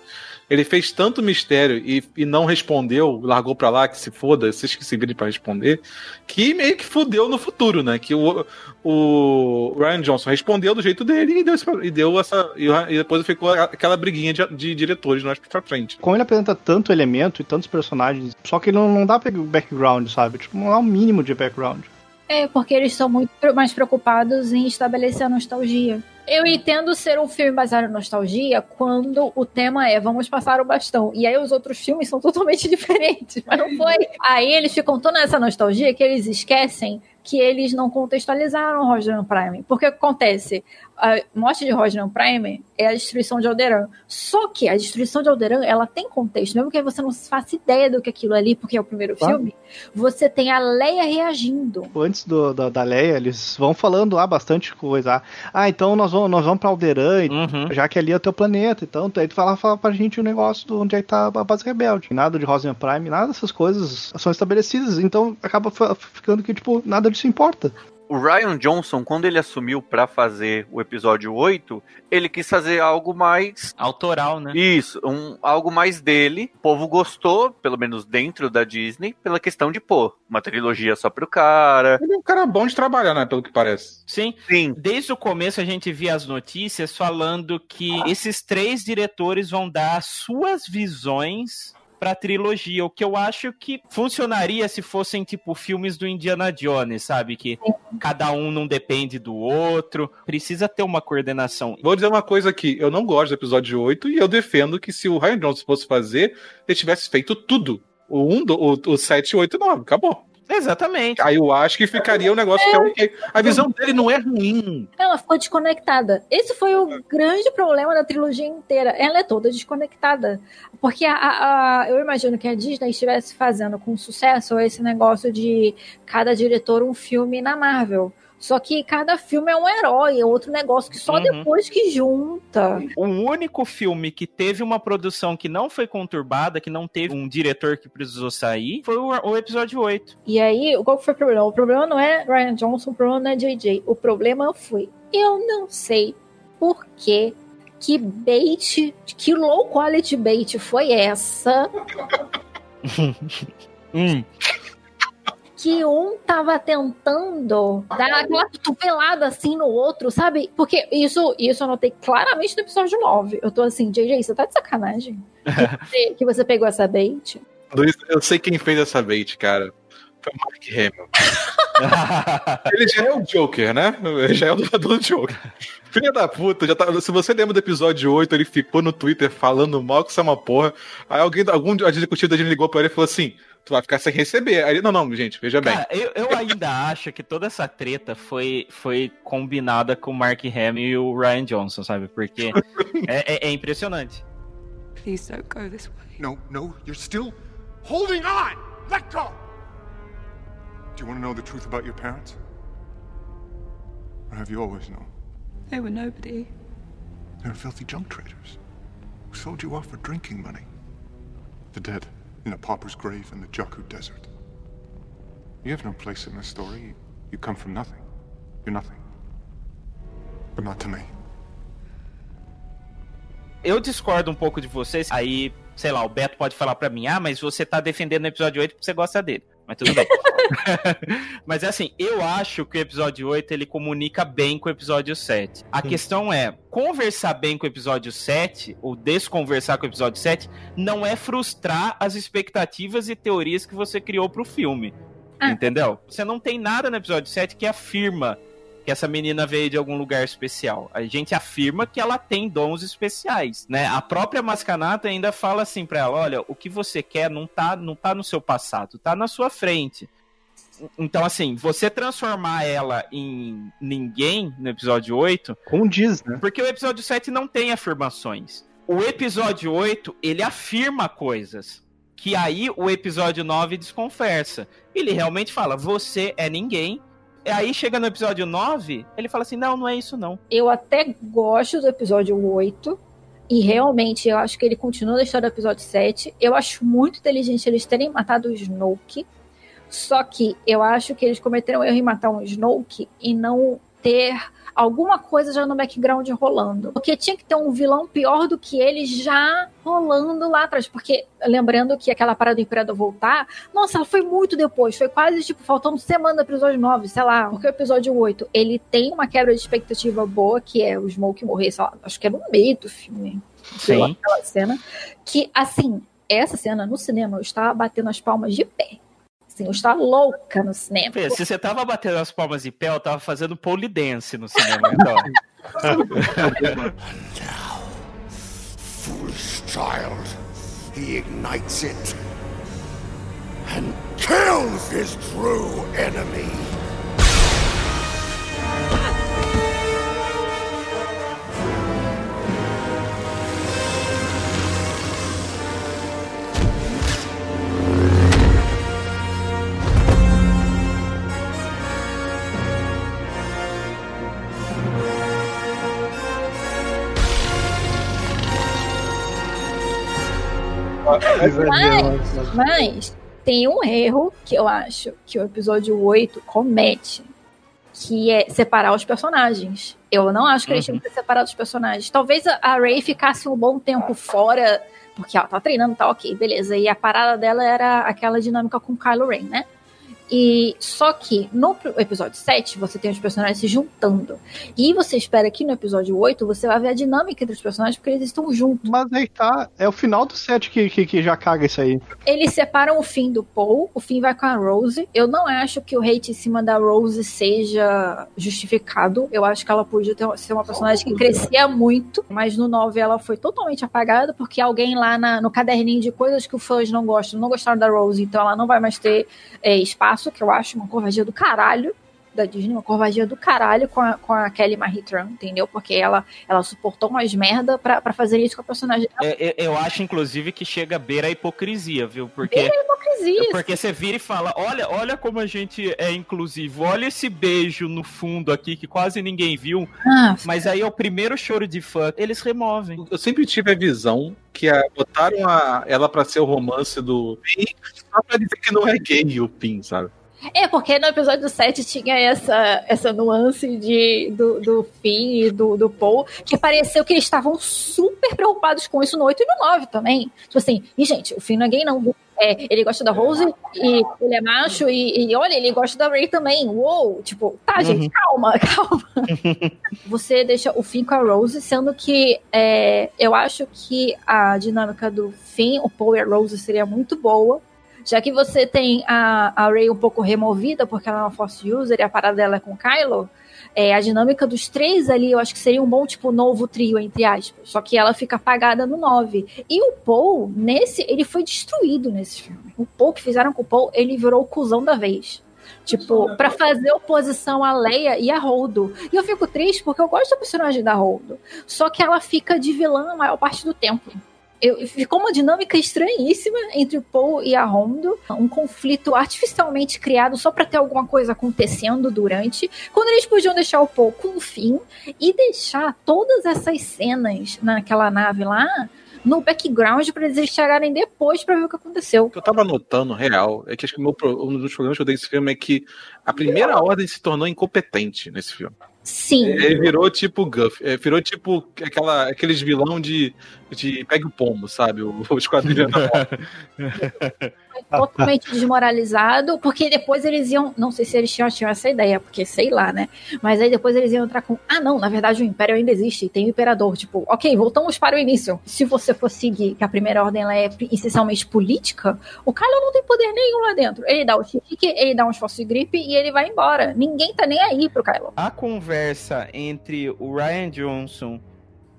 ele fez tanto mistério e, e não respondeu, largou pra lá, que se foda, vocês que se virem pra responder, que meio que fudeu no futuro, né? Que o, o Ryan Johnson respondeu do jeito dele e deu, e deu essa. E, depois ficou aquela briguinha de, de diretores mais pra frente. Como ele apresenta tanto elemento e tantos personagens, só que ele não, não dá background, sabe? Tipo, não dá um mínimo de background. É, porque eles são muito mais preocupados em estabelecer a nostalgia. Eu entendo ser um filme baseado em nostalgia quando o tema é vamos passar o bastão. E aí os outros filmes são <laughs> totalmente diferentes, mas não foi. Aí eles ficam tão nessa nostalgia que eles esquecem que eles não contextualizaram Roger Prime. Porque o que acontece? A morte de Roger Prime é a destruição de Alderan. Só que a destruição de Alderan, ela tem contexto. Mesmo que você não faça ideia do que aquilo ali, porque é o primeiro claro. filme, você tem a Leia reagindo. Antes do, da, da Leia, eles vão falando lá bastante coisa. Ah, então nós vamos, nós vamos pra Alderan, uhum. já que ali é o teu planeta. Então, aí tu fala, fala pra gente o negócio de onde é que tá a base rebelde. Nada de Rosen Prime, nada dessas coisas são estabelecidas. Então acaba ficando que, tipo, nada disso importa. O Ryan Johnson, quando ele assumiu para fazer o episódio 8, ele quis fazer algo mais. Autoral, né? Isso, um, algo mais dele. O povo gostou, pelo menos dentro da Disney, pela questão de, pô, uma trilogia só pro cara. Ele é um cara bom de trabalhar, né? Pelo que parece. Sim. Sim. Desde o começo a gente via as notícias falando que esses três diretores vão dar suas visões pra trilogia, o que eu acho que funcionaria se fossem, tipo, filmes do Indiana Jones, sabe? Que cada um não depende do outro, precisa ter uma coordenação. Vou dizer uma coisa aqui, eu não gosto do episódio 8 e eu defendo que se o Ryan Johnson fosse fazer, ele tivesse feito tudo. O 1, o, o 7, 8 e 9, acabou. Exatamente. Aí eu acho que ficaria um negócio que é ok. A visão dele não é ruim. Ela ficou desconectada. Esse foi o grande problema da trilogia inteira. Ela é toda desconectada. Porque a, a, a, eu imagino que a Disney estivesse fazendo com sucesso esse negócio de cada diretor um filme na Marvel. Só que cada filme é um herói, é outro negócio que só Uhum. depois que junta. O único filme que teve uma produção que não foi conturbada, que não teve um diretor que precisou sair, foi o, o episódio 8. E aí, qual que foi o problema? O problema não é Ryan Johnson, o problema não é JJ. O problema foi, eu não sei por que que bait, que low quality bait foi essa <laughs> <laughs> Hum. Que um tava tentando dar aquela cotovelada assim no outro, sabe? Porque isso, isso eu notei claramente no episódio 9. Eu tô assim, JJ, você tá de sacanagem? <laughs> Que você- que você pegou essa bait? Luiz, eu sei quem fez essa bait, cara. Foi o Mark Hamill. <laughs> Ele já é o Joker, né? Ele já é o dublador do Joker. Filha da puta, já tá, se você lembra do episódio 8, ele ficou no Twitter falando mal que isso é uma porra. Aí alguém, algum executivo da gente ligou pra ele e falou assim: tu vai ficar sem receber. Aí ele, não, não, gente, veja bem. Cara, eu, eu ainda <laughs> acho que toda essa treta foi, foi combinada com o Mark Hamill e o Ryan Johnson, sabe? Porque é, é- é impressionante. Please don't go this way. No, no, you're still holding on! Let go! Do you want to know the truth about your parents? Or have you always known? They were nobody. They were filthy junk traders who sold you off for drinking money. The dead in a pauper's grave in the Jakku Desert. You have no place in this story. You come from nothing. You're nothing. But not to me. Eu discordo um pouco de vocês. Aí, sei lá, o Beto pode falar pra mim: ah, mas você tá defendendo o episódio 8 porque você gosta dele. Mas tudo bem. <laughs> mas é assim, eu acho que o episódio 8 ele comunica bem com o episódio 7. A questão é, conversar bem com o episódio 7, ou desconversar com o episódio 7, não é frustrar as expectativas e teorias que você criou pro filme. Ah. Entendeu? Você não tem nada no episódio 7 que afirma que essa menina veio de algum lugar especial. A gente afirma que ela tem dons especiais, né? A própria Mascanata ainda fala assim pra ela, olha, o que você quer não tá, não tá no seu passado, tá na sua frente. Então, assim, você transformar ela em ninguém no episódio 8, Condiz, né? porque o episódio 7 não tem afirmações. O episódio 8, ele afirma coisas. Que aí o episódio 9 desconversa. Ele realmente fala, você é ninguém. Aí chega no episódio 9, ele fala assim, não, não é isso não. Eu até gosto do episódio 8. E realmente eu acho que ele continua na história do episódio 7. Eu acho muito inteligente eles terem matado o Snoke. Só que eu acho que eles cometeram erro em matar um Snoke e não ter alguma coisa já no background rolando. Porque tinha que ter um vilão pior do que ele já rolando lá atrás. Porque, lembrando que aquela parada do Imperador voltar, nossa, ela foi muito depois. Foi quase, tipo, faltando semana do episódio 9, sei lá. Porque o episódio 8, ele tem uma quebra de expectativa boa, que é o Smoke morrer, sei lá, acho que é no meio do filme. Sei lá, Sim. Aquela cena. Que, assim, essa cena no cinema, eu estava batendo as palmas de pé. Assim, eu estava louca no cinema. Fê, Se você tava batendo as palmas de pé, eu tava fazendo pole dance no cinema. Então. Foolish child. He ignites it and kills his true enemy. Mas, mas tem um erro que eu acho que o episódio 8 comete, que é separar os personagens. Eu não acho que eles tinham que ter separado os personagens. Talvez a- a Ray ficasse um bom tempo fora, porque ela tá treinando, tá ok, beleza. E a parada dela era aquela dinâmica com o Kylo Ren, né? E só que no episódio 7 você tem os personagens se juntando. E você espera que no episódio 8 você vai ver a dinâmica entre os personagens porque eles estão juntos. Mas aí tá, é o final do set que, que, que já caga isso aí. Eles separam o fim do Paul, o fim vai com a Rose. Eu não acho que o hate em cima da Rose seja justificado. Eu acho que ela podia ter, ser uma personagem que crescia muito, mas no 9 ela foi totalmente apagada porque alguém lá na- no caderninho de coisas que os fãs não gostam, não gostaram da Rose, então ela não vai mais ter é, espaço, que eu acho uma covardia do caralho. Da Disney, uma covardia do caralho com a, com a Kelly Marie Tran, entendeu? Porque ela, ela suportou umas merda pra, pra fazer isso com a personagem. É, é, eu acho, inclusive, que chega a beira a hipocrisia, viu? Porque, Beira a hipocrisia. porque você vira e fala: olha, olha como a gente é inclusivo, olha esse beijo no fundo aqui que quase ninguém viu. Ah, Mas aí é o primeiro choro de fã, eles removem. Eu sempre tive a visão que a, botaram a, ela pra ser o romance do Finn só pra dizer que não é gay o Finn, sabe? É, porque no episódio 7 tinha essa, essa nuance de, do, do Finn e do, do Paul, que pareceu que eles estavam super preocupados com isso no 8 e no 9 também. Tipo assim, e gente, o Finn não é gay não? É, ele gosta da Rose e ele é macho e, e olha, ele gosta da Ray também. Uou! Tipo, tá, gente, calma, <laughs> calma. <laughs> Você deixa o Finn com a Rose, sendo que é, eu acho que a dinâmica do Finn, o Paul e a Rose seria muito boa. Já que você tem a, a Ray um pouco removida, porque ela é uma Force User e a parada dela é com Kylo, é, a dinâmica dos três ali, eu acho que seria um bom, tipo, novo trio, entre aspas. Só que ela fica apagada no 9. E o Paul, nesse, ele foi destruído nesse filme. O Paul que fizeram com o Paul, ele virou o cuzão da vez. Tipo, pra fazer oposição a Leia e a Holdo. E eu fico triste porque eu gosto da personagem da Holdo. Só que ela fica de vilã a maior parte do tempo. Eu, ficou uma dinâmica estranhíssima entre o Paul e a Rondo, um conflito artificialmente criado só pra ter alguma coisa acontecendo durante, quando eles podiam deixar o Paul com o fim e deixar todas essas cenas naquela nave lá no background pra eles chegarem depois pra ver o que aconteceu. O que eu tava notando, real, é que acho que meu, um dos problemas que eu tenho nesse filme é que a primeira ordem se tornou incompetente nesse filme. Sim. Ele virou tipo Guff, é, virou tipo aquela, aqueles vilão de, de Pegue o Pombo, sabe? O, o Esquadrilha da Morte. totalmente desmoralizado, porque depois eles iam, não sei se eles tinham, tinham essa ideia, porque sei lá, né? Mas aí depois eles iam entrar com, ah não, na verdade o Império ainda existe, tem o Imperador, tipo, ok, voltamos para o início. Se você for seguir que a Primeira Ordem ela é essencialmente política, o Kylo não tem poder nenhum lá dentro. Ele dá o chique, ele dá um esforço de gripe e ele vai embora. Ninguém tá nem aí pro Kylo. A conversa entre o Ryan Johnson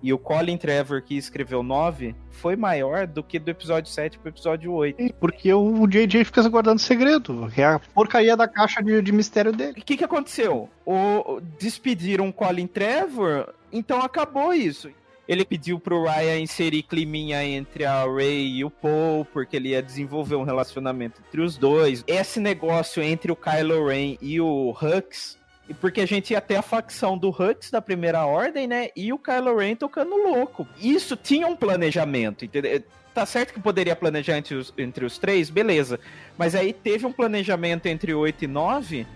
e o Colin Trevor, que escreveu 9, foi maior do que do episódio 7 pro episódio 8. Porque o JJ fica guardando segredo, que é a porcaria da caixa de, de mistério dele. O que, que aconteceu? O, despediram o Colin Trevor, então acabou isso. Ele pediu pro Ryan inserir climinha entre a Ray e o Paul, porque ele ia desenvolver um relacionamento entre os dois. Esse negócio entre o Kylo Ren e o Hux, porque a gente ia ter a facção do Hux da primeira ordem, né? E o Kylo Ren tocando louco. Isso tinha um planejamento, entendeu? Tá certo que poderia planejar entre os, entre os três, beleza. Mas aí teve um planejamento entre 8 e 9,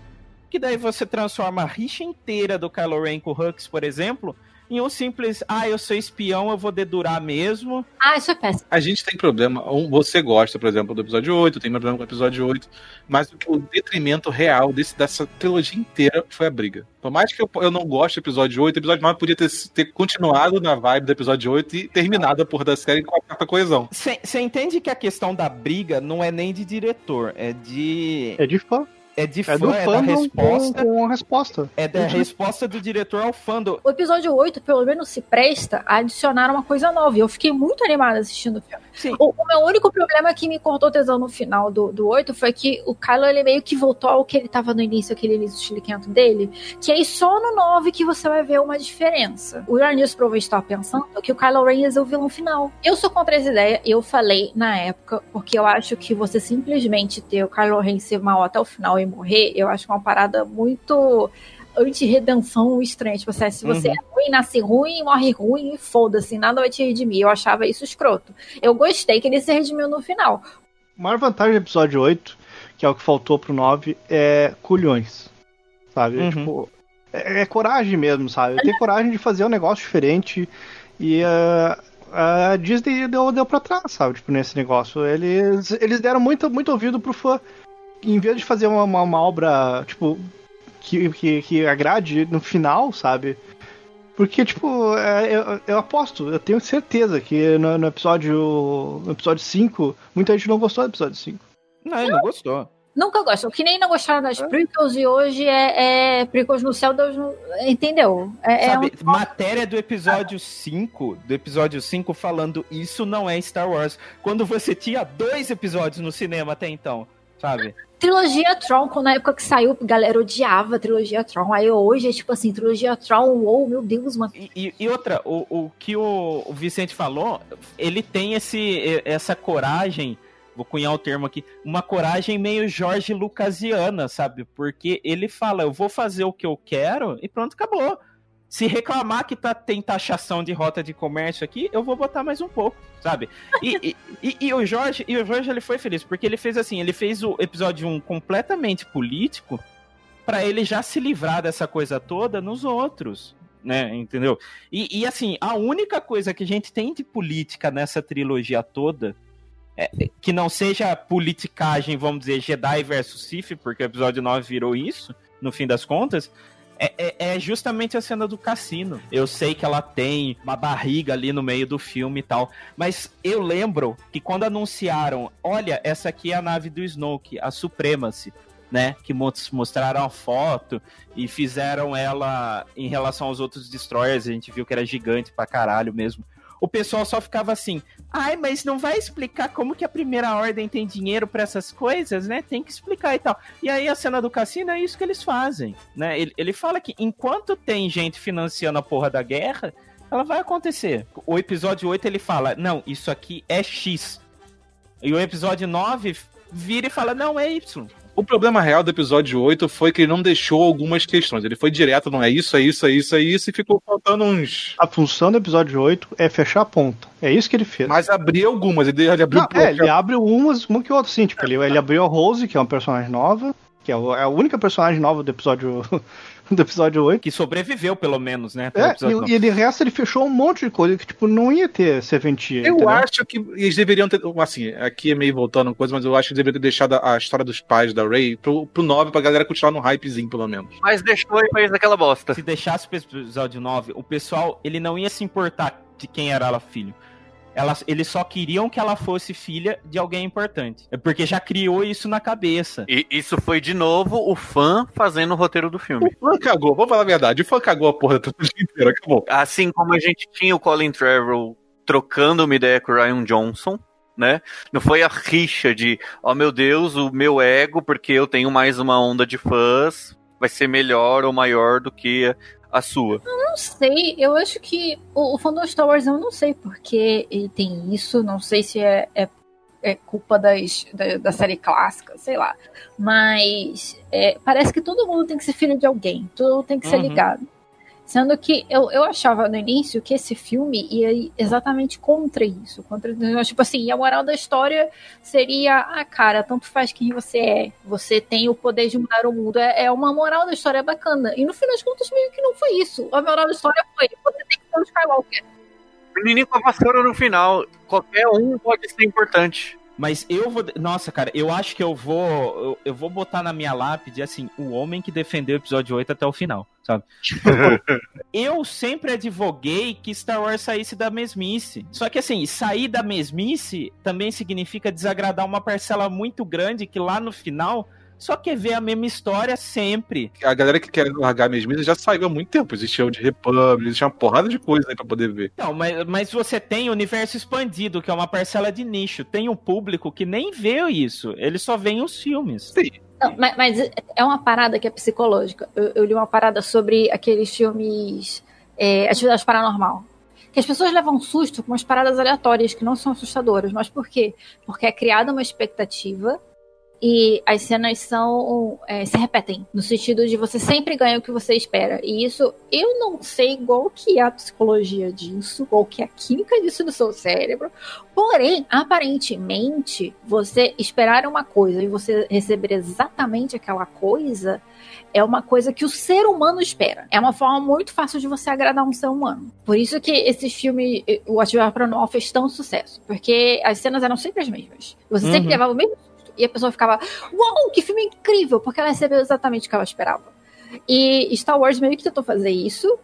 que daí você transforma a rixa inteira do Kylo Ren com o Hux, por exemplo, em um simples, ah, eu sou espião, eu vou dedurar mesmo. Ah, isso é péssimo. A gente tem problema. um, Você gosta, por exemplo, do episódio 8, tem problema com o episódio 8, mas o, o detrimento real desse, dessa trilogia inteira foi a briga. Por mais que eu, eu não goste do episódio 8, o episódio 9 podia ter, ter continuado na vibe do episódio 8 e terminado a porra da série com a quarta coesão. Você entende que a questão da briga não é nem de diretor, é de. É de fã. É de fã, É do é da resposta. com, a resposta. É da resposta do diretor ao fandom. O episódio 8, pelo menos, se presta a adicionar uma coisa nova. E eu fiquei muito animada assistindo o filme. Sim. O, o meu único problema que me cortou tesão no final do, do 8 foi que o Kylo ele meio que voltou ao que ele tava no início, aquele início chiliquento dele. Que aí só no 9 que você vai ver uma diferença. O Ryan News provavelmente estava pensando que o Kylo Ren ia ser o vilão final. Eu sou contra essa ideia, eu falei na época, porque eu acho que você simplesmente ter o Kylo Ren ser mal até o final e morrer, eu acho uma parada muito anti-redenção estranha. Tipo, assim, se você Uhum. é ruim, nasce ruim, morre ruim, e foda-se, nada vai te redimir. Eu achava isso escroto. Eu gostei que ele se redimiu no final. A maior vantagem do episódio 8, que é o que faltou pro 9, é culhões. Sabe? Uhum. Tipo, é, é coragem mesmo, sabe? Ter coragem de fazer um negócio diferente. E uh, a Disney deu, deu pra trás, sabe? Tipo, nesse negócio. Eles, eles deram muito, muito ouvido pro fã. Em vez de fazer uma, uma, uma obra, tipo, que, que, que agrade no final, sabe? Porque, tipo, é, eu, eu aposto, eu tenho certeza que no, no episódio. No episódio 5, muita gente não gostou do episódio 5. Não, ele não gostou. Nunca gostam. Que nem não gostaram das prequels e hoje é, é prequels no céu, Deus no... Entendeu? É, é Sabe, um- matéria do episódio 5, do episódio 5 falando isso não é Star Wars, quando você tinha dois episódios no cinema até então. sabe? Trilogia Tron, quando na época que saiu, a galera odiava a trilogia Tron. Aí hoje é tipo assim, trilogia Tron, uou, meu Deus, mano. E, e- outra, o, o que o, o Vicente falou, ele tem esse, essa coragem, vou cunhar o termo aqui, uma coragem meio Jorge Lucasiana, sabe? Porque ele fala, eu vou fazer o que eu quero e pronto, acabou. Se reclamar que tá, tem taxação de rota de comércio aqui, eu vou botar mais um pouco, sabe? E, e, e- e o Jorge, e o Jorge ele foi feliz, porque ele fez assim, ele fez o episódio 1 completamente político pra ele já se livrar dessa coisa toda nos outros, né? Entendeu? E, e, assim, a única coisa que a gente tem de política nessa trilogia toda, é- que não seja politicagem, vamos dizer, Jedi versus Sith, porque o episódio 9 virou isso, no fim das contas, é, é- é justamente a cena do cassino. Eu sei que ela tem uma barriga ali no meio do filme e tal, mas eu lembro que quando anunciaram, olha, essa aqui é a nave do Snoke, a Supremacy, né? Que mos- mostraram a foto e fizeram ela em relação aos outros destroyers, a gente viu que era gigante pra caralho mesmo. O pessoal só ficava assim: "Ai, mas não vai explicar como que a primeira ordem tem dinheiro pra essas coisas, né? Tem que explicar e tal". E aí a cena do cassino é isso que eles fazem, né? Ele, ele fala que enquanto tem gente financiando a porra da guerra, ela vai acontecer. O episódio 8 ele fala: "Não, isso aqui é X". E o episódio 9 vira e fala: "Não, é Y". O problema real do episódio 8 foi que ele não deixou algumas questões. Ele foi direto, não é isso, é isso, é isso, é isso, e ficou faltando uns. A função do episódio 8 é fechar a ponta. É isso que ele fez. Mas abriu algumas, ele ele abriu Não, é, ele abre umas, uma que outra, sim. Tipo, ele, ele abriu a Rose, que é uma personagem nova, que é é a única personagem nova do episódio, <laughs> do episódio 8. Que sobreviveu, pelo menos, né? o É, e, e ele resta, ele fechou um monte de coisa que, tipo, não ia ter serventia. Eu entendeu? acho que eles deveriam ter. Assim, aqui é meio voltando uma coisa, mas eu acho que eles deveriam ter deixado a, a história dos pais da Ray pro, pro 9 pra galera continuar no hypezinho, pelo menos. Mas deixou e fez aquela bosta. Se deixasse pro episódio 9, o pessoal, ele não ia se importar de quem era ela filho. Elas, eles só queriam que ela fosse filha de alguém importante. É porque já criou isso na cabeça. E isso foi de novo o fã fazendo o roteiro do filme. O fã cagou, vamos falar a verdade. O fã cagou a porra trilogia inteira, acabou. Assim como a gente tinha o Colin Trevorrow trocando uma ideia com o Ryan Johnson, né? Não foi a rixa de, oh meu Deus, o meu ego, porque eu tenho mais uma onda de fãs, vai ser melhor ou maior do que a, sua. Não sei, eu acho que o, o fandom Star Wars eu não sei porque ele tem isso, não sei se é, é, é culpa das, da, da série clássica, sei lá. Mas é, parece que todo mundo tem que ser filho de alguém, todo mundo tem que ser Uhum. ligado. Sendo que eu, eu achava no início que esse filme ia exatamente contra isso. Contra, tipo assim, a moral da história seria: ah, cara, tanto faz quem você é. Você tem o poder de mudar o mundo. É, é uma moral da história bacana. E no final das contas, meio que não foi isso. A moral da história foi: você tem que ser um Skywalker. Menininho com a vassoura no final. Qualquer um pode ser importante. Mas eu vou. Nossa, cara, eu acho que eu vou. Eu, eu vou botar na minha lápide, assim, o homem que defendeu o episódio 8 até o final, sabe? <laughs> eu sempre advoguei que Star Wars saísse da mesmice. Só que, assim, sair da mesmice também significa desagradar uma parcela muito grande que lá no final só quer ver a mesma história sempre. A galera que quer largar mesmo já saiu há muito tempo. Existia o de Republic, existia uma porrada de coisa aí pra poder ver. Não, mas, mas você tem o universo expandido, que é uma parcela de nicho. Tem um público que nem vê isso. Ele só vê os filmes. Sim. Não, mas, mas é uma parada que é psicológica. Eu, eu li uma parada sobre aqueles filmes é, Atividade Paranormal. Que as pessoas levam um susto com umas paradas aleatórias que não são assustadoras. Mas por quê? Porque é criada uma expectativa e as cenas são é, se repetem no sentido de você sempre ganha o que você espera e isso eu não sei qual que é a psicologia disso qual que é a química disso no seu cérebro porém aparentemente você esperar uma coisa e você receber exatamente aquela coisa é uma coisa que o ser humano espera. É uma forma muito fácil de você agradar um ser humano. Por isso que esse filme, o Atividade Paranormal, fez tão sucesso. Porque as cenas eram sempre as mesmas. Você sempre Uhum. levava o mesmo. E a pessoa ficava, uau, que filme incrível! Porque ela recebeu exatamente o que ela esperava. E Star Wars meio que tentou fazer isso,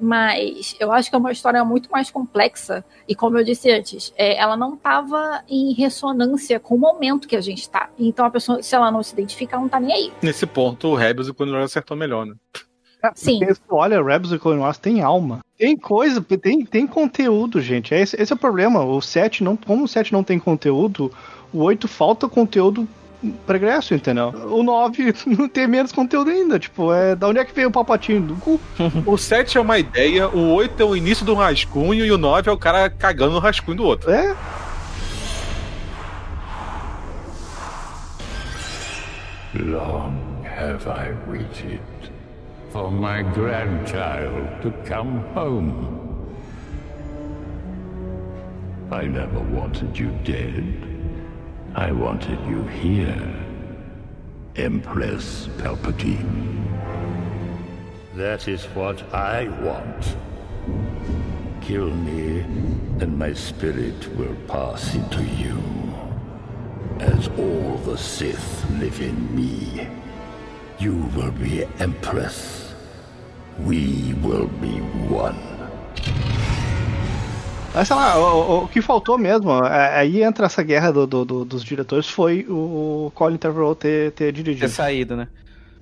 mas eu acho que é uma história muito mais complexa. E como eu disse antes, é, ela não estava em ressonância com o momento que a gente está. Então a pessoa, se ela não se identifica, ela não tá nem aí. Nesse ponto, o Rebels e o Clone Wars acertou melhor, né? Sim. Porque, olha, Rebels e Clone Wars tem alma. Tem coisa, tem, tem conteúdo, gente. Esse, esse é o problema. O 7 não, como o 7 não tem conteúdo, o 8 falta conteúdo progresso, entendeu? O 9 <laughs> não tem menos conteúdo ainda. Tipo, é da onde é que veio o papatinho do cu? <laughs> O 7 é uma ideia, o 8 é o início do rascunho e o 9 é o cara cagando no rascunho do outro. É. Long have I waited for my grandchild to come home. I never wanted you dead. I wanted you here, Empress Palpatine. That is what I want. Kill me, and my spirit will pass into you. As all the Sith live in me, you will be Empress. We will be one. Mas sei lá, o, o que faltou mesmo, é- aí entra essa guerra do- do- do- dos diretores, foi o Colin Trevorrow ter, ter dirigido. Ter saído, né?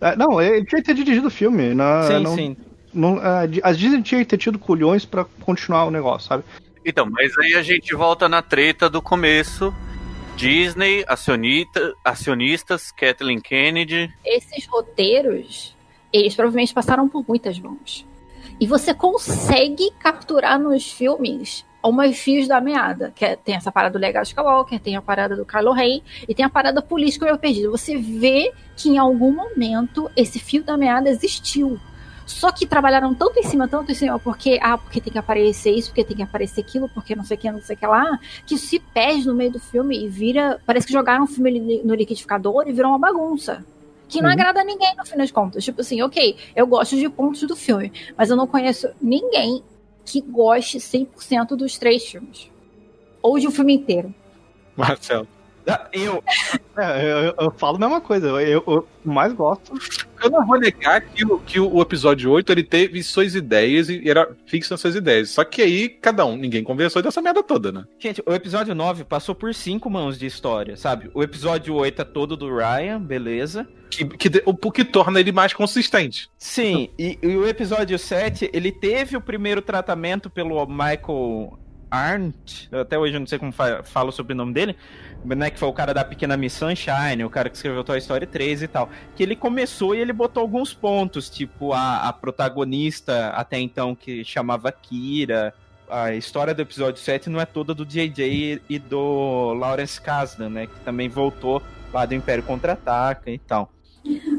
É, não, ele tinha que ter dirigido o filme. Não, sim, não, sim. não- a Disney tinha que ter tido culhões pra continuar o negócio, sabe? Então, mas aí a gente volta na treta do começo. Disney, acionita, acionistas, Kathleen Kennedy. Esses roteiros, eles provavelmente passaram por muitas mãos. E você consegue capturar nos filmes umas fios da meada. Que é- tem essa parada do Legal Skywalker, tem a parada do Kylo Ren e tem a parada política meio perdida. Você vê que em algum momento esse fio da meada existiu. Só que trabalharam tanto em cima, tanto em cima, porque, ah, porque tem que aparecer isso, porque tem que aparecer aquilo, porque não sei o que, não sei o que lá, que se perde no meio do filme e vira. Parece que jogaram o filme no liquidificador e virou uma bagunça. Que não Uhum. agrada a ninguém no fim das contas. Tipo assim, ok, eu gosto de pontos do filme, mas eu não conheço ninguém que goste 100% dos três filmes. Ou de um filme inteiro. Marcelo. Eu. É, eu, eu- eu falo a mesma coisa, eu, eu- mais gosto. Eu não vou negar que, o, que o episódio 8 ele teve suas ideias e era fixo nas suas ideias. Só que aí, cada um, ninguém conversou dessa merda toda, né? Gente, o episódio 9 passou por cinco mãos de história, sabe? O episódio 8 é todo do Ryan, beleza. Que, que, o que torna ele mais consistente. Sim, e, e o episódio 7, ele teve o primeiro tratamento pelo Michael Arndt, até hoje eu não sei como fa fala o sobrenome dele, né, que foi o cara da Pequena Miss Sunshine, o cara que escreveu Toy Story 3 e tal, que ele começou e ele botou alguns pontos, tipo a, a protagonista até então que chamava Kira, a história do episódio 7 não é toda do JJ e do Lawrence Kasdan, né, que também voltou lá do Império Contra-Ataca e tal.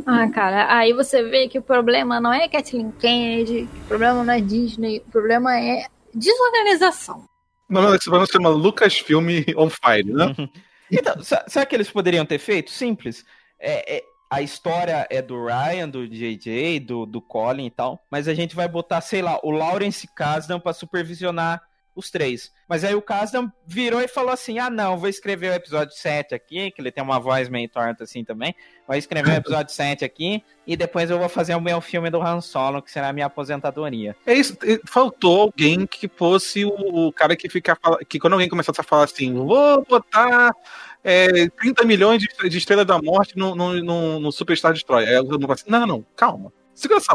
Ah, cara, aí você vê que o problema não é Kathleen Kennedy, o problema não é Disney, o problema é desorganização. Não, não, esse programa se chama Lucasfilm on Fire, né? <laughs> Então, o que eles poderiam ter feito? Simples. É, é- a história é do Ryan, do JJ, do, do Colin e tal, mas a gente vai botar, sei lá, o Lawrence Kasdan pra supervisionar os três. Mas aí o Kasdan virou e falou assim: ah, não, vou escrever o episódio 7 aqui, que ele tem uma voz meio torta assim também. Vou escrever o <laughs> episódio 7 aqui e depois eu vou fazer o meu filme do Han Solo, que será a minha aposentadoria. É isso, faltou alguém que fosse o, cara que fica que quando alguém começasse a falar assim, vou botar é, 30 milhões de, de Estrela da Morte no, no, no, no Superstar Destroyer. Aí mundo fala assim, não, não, calma.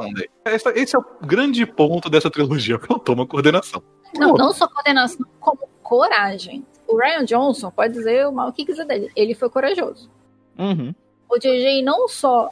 Onda aí. Essa- esse é o grande ponto dessa trilogia, <laughs> faltou uma coordenação. Não, não só coordenação, como coragem. O Ryan Johnson pode dizer o mal que quiser dele. Ele foi corajoso. Uhum. O JJ não só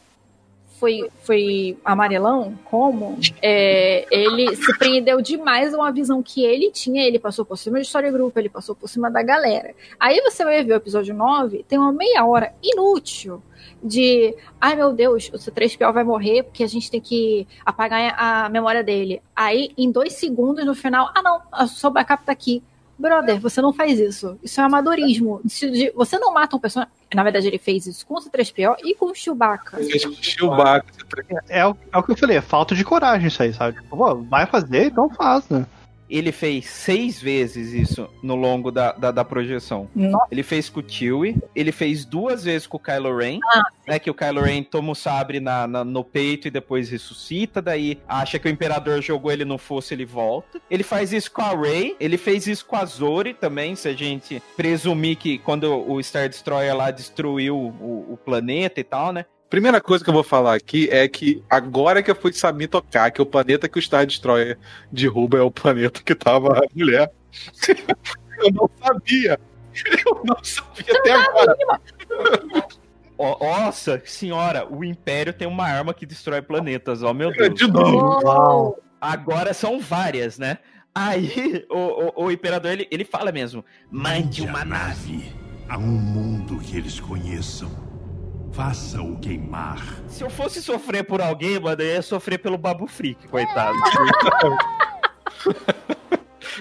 foi, foi amarelão, como é, ele se prendeu demais a uma visão que ele tinha. Ele passou por cima de história grupo, ele passou por cima da galera. Aí você vai ver o episódio 9, tem uma meia hora inútil de ai meu Deus, o C3PO vai morrer porque a gente tem que apagar a memória dele. Aí, em dois segundos no final, ah não, a sua backup tá aqui. Brother, você não faz isso. Isso é amadorismo. Você não mata um personagem. Na verdade, ele fez isso com o C3PO e com o Chewbacca. Fez com o Chewbacca. É o, é o que eu falei, é falta de coragem isso aí, sabe? Tipo, pô, vai fazer, então faz, né? Ele fez seis vezes isso no longo da, da, da projeção. Nossa. Ele fez com o Chewie, ele fez duas vezes com o Kylo Ren, Ah, né? Que o Kylo Ren toma o sabre na, na- no peito e depois ressuscita, daí acha que o Imperador jogou ele no fosso, ele volta. Ele faz isso com a Rey, ele fez isso com a Zori também, se a gente presumir que quando o Star Destroyer lá destruiu o, o planeta e tal, né? Primeira coisa que eu vou falar aqui é que agora que eu fui saber tocar que o planeta que o Star Destroyer derruba é o planeta que tava a mulher. <laughs> eu não sabia. Eu não sabia até agora. nossa senhora, o Império tem uma arma que destrói planetas, ó meu Deus. De novo. Uou! Agora são várias, né? Aí o, o, o Imperador ele, ele fala mesmo: mande uma nave. a um mundo que eles conheçam. Faça-o queimar. Se eu fosse sofrer por alguém, mano, eu ia sofrer pelo Babu Freak, coitado. <laughs>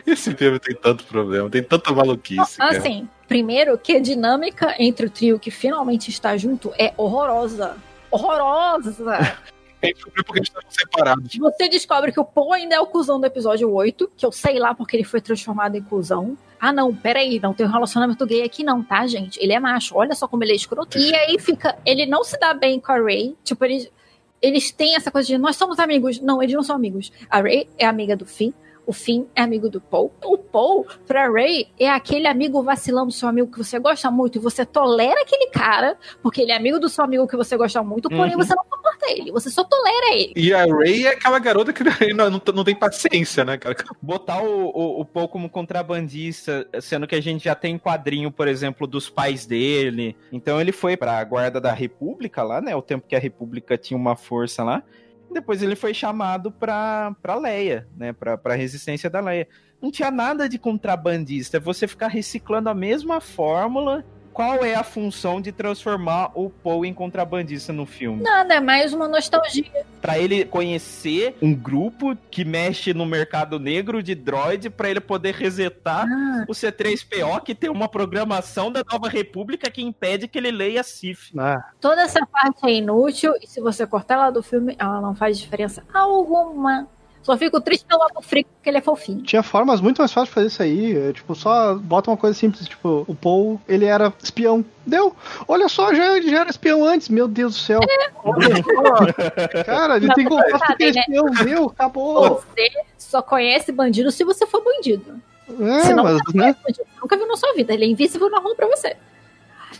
Esse filme tem tanto problema, tem tanta maluquice. cara. Assim, primeiro que a dinâmica entre o trio que finalmente está junto é horrorosa. Horrorosa! Gente descobriu porque eles estavam separados. Você descobre que o Paul ainda é o cuzão do episódio 8, que eu sei lá porque ele foi transformado em cuzão. Ah, não, peraí, não tem um relacionamento gay aqui, não, tá, gente? Ele é macho, olha só como ele é escroto. E aí fica. Ele não se dá bem com a Ray. Tipo, eles, eles têm essa coisa de nós somos amigos. Não, eles não são amigos. A Ray é amiga do Finn. O Finn é amigo do Paul. O Paul, pra Ray, é aquele amigo vacilão do seu amigo que você gosta muito e você tolera aquele cara, porque ele é amigo do seu amigo que você gosta muito, porém Uhum. você não suporta ele, você só tolera ele. E a Ray é aquela garota que <laughs> não, não, não tem paciência, né, cara? Botar o, o, o Paul como contrabandista, sendo que a gente já tem quadrinho, por exemplo, dos pais dele. Então ele foi pra guarda da República lá, né? O tempo que a República tinha uma força lá. Depois ele foi chamado pra, pra Leia, né? Pra, pra resistência da Leia. Não tinha nada de contrabandista. É você ficar reciclando a mesma fórmula. Qual é a função de transformar o Paul em contrabandista no filme? Nada, é mais uma nostalgia. Pra ele conhecer um grupo que mexe no mercado negro de droid, pra ele poder resetar Ah. o C3PO, que tem uma programação da Nova República que impede que ele leia Sif. Ah, Toda essa parte é inútil e se você cortar ela do filme, ela não faz diferença alguma. Só fico triste pelo Abu Frico, porque ele é fofinho. Tinha formas muito mais fáceis de fazer isso aí. é, Tipo, só bota uma coisa simples, tipo, o Paul, ele era espião. Deu! Olha só, já, ele já era espião antes, meu Deus do céu. Só. <laughs> Cara, ele Não, tem que mas voltar sabe, porque é né? espião, deu, acabou. Você só conhece bandido se você for bandido. É, mas, você não né? conhece bandido. Você nunca viu na sua vida. Ele é invisível na rua pra você.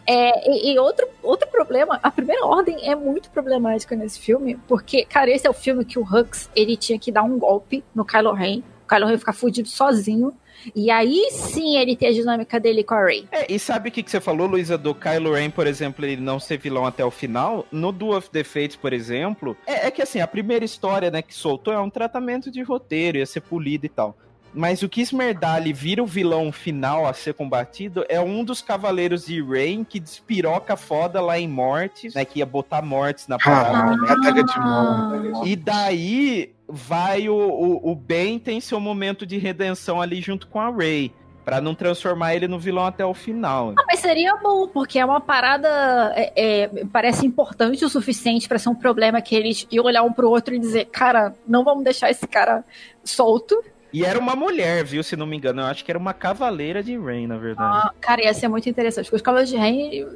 É, e, e outro, outro problema, a primeira ordem é muito problemática nesse filme, porque, cara, esse é o filme que o Hux, ele tinha que dar um golpe no Kylo Ren, o Kylo Ren ficar fudido sozinho, e aí sim ele tem a dinâmica dele com a Rey. É, e sabe o que, que você falou, Luísa, do Kylo Ren, por exemplo, ele não ser vilão até o final? No Duel of the Fates, por exemplo, é, é que assim, a primeira história né, que soltou é um tratamento de roteiro, ia ser polido e tal. Mas o que Smerdali vira o vilão final a ser combatido é um dos cavaleiros de Rain que despiroca foda lá em Mortes, né? Que ia botar Mortes na parada. Ah, né? ataca de mão. E daí vai o, o, o Ben tem seu momento de redenção ali junto com a Rey. Pra não transformar ele no vilão até o final. Ah, mas seria bom, porque é uma parada. é, é, parece importante o suficiente pra ser um problema que eles iam olhar um pro outro e dizer: cara, não vamos deixar esse cara solto. E era uma mulher, viu? Se não me engano. Eu acho que era uma cavaleira de Rain, na verdade. Ah, cara, ia ser muito interessante. Porque os Cavaleiros de Ren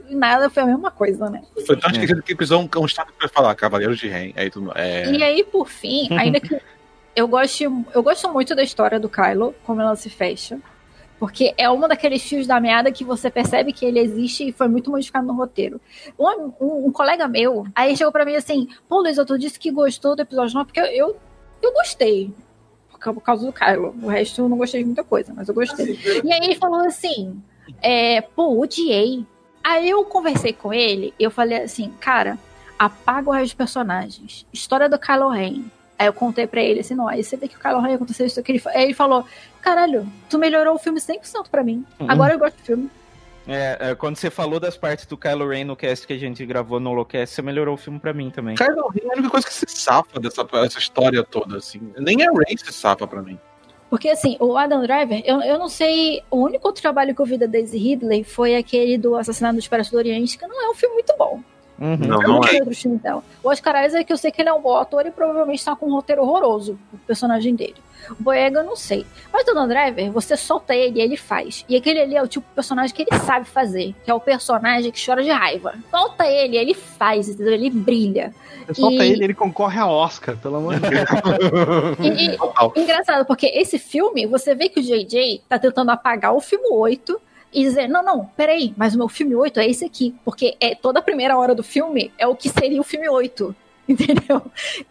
e nada foi a mesma coisa, né? Foi tão esquecido que precisou um, um estado pra falar, Cavaleiros de Ren. Aí tudo. É... E aí, por fim, ainda que eu goste, eu gosto muito da história do Kylo, como ela se fecha. Porque é uma daqueles fios da meada que você percebe que ele existe e foi muito modificado no roteiro. Um, um- um colega meu, aí chegou pra mim assim: Pô, Luiz, tu disse que gostou do episódio 9, porque eu, eu, eu gostei. Por ca- por causa do Kylo. O resto eu não gostei de muita coisa, mas eu gostei. E aí ele falou assim: é, Pô, odiei. Aí eu conversei com ele e eu falei assim: Cara, apaga o resto dos personagens. História do Kylo Ren. Aí eu contei pra ele assim, não, aí você vê que o Kylo Ren aconteceu isso aqui. Aí ele falou, caralho, tu melhorou o filme 100% pra mim. Uhum. Agora eu gosto do filme. É, é, quando você falou das partes do Kylo Ren no cast que a gente gravou no Holocast, você melhorou o filme pra mim também. Kylo Ren é a única coisa que se safa dessa, dessa história toda, assim. Nem a Ray se safa pra mim. Porque assim, o Adam Driver, eu, eu não sei, o único outro trabalho que eu vi da Daisy Ridley foi aquele do Assassinato do Expresso do Oriente, que não é um filme muito bom. Uhum. Não, Eu não é. outros filmes dela. O Oscar Isaac, eu sei que ele é um bom ator e provavelmente tá com um roteiro horroroso, o personagem dele. O Boyega, eu não sei. Mas o Adam Driver, você solta ele e ele faz. E aquele ali é o tipo de personagem que ele sabe fazer, que é o personagem que chora de raiva. Solta ele, ele faz, entendeu? Ele brilha. Solta E- ele, ele concorre a Oscar, pelo amor de Deus. <laughs> E- e- engraçado, porque esse filme, você vê que o JJ tá tentando apagar o filme 8 e dizer, não, não, peraí, mas o meu filme 8 é esse aqui. Porque é toda a primeira hora do filme é o que seria o filme 8. <laughs> Entendeu?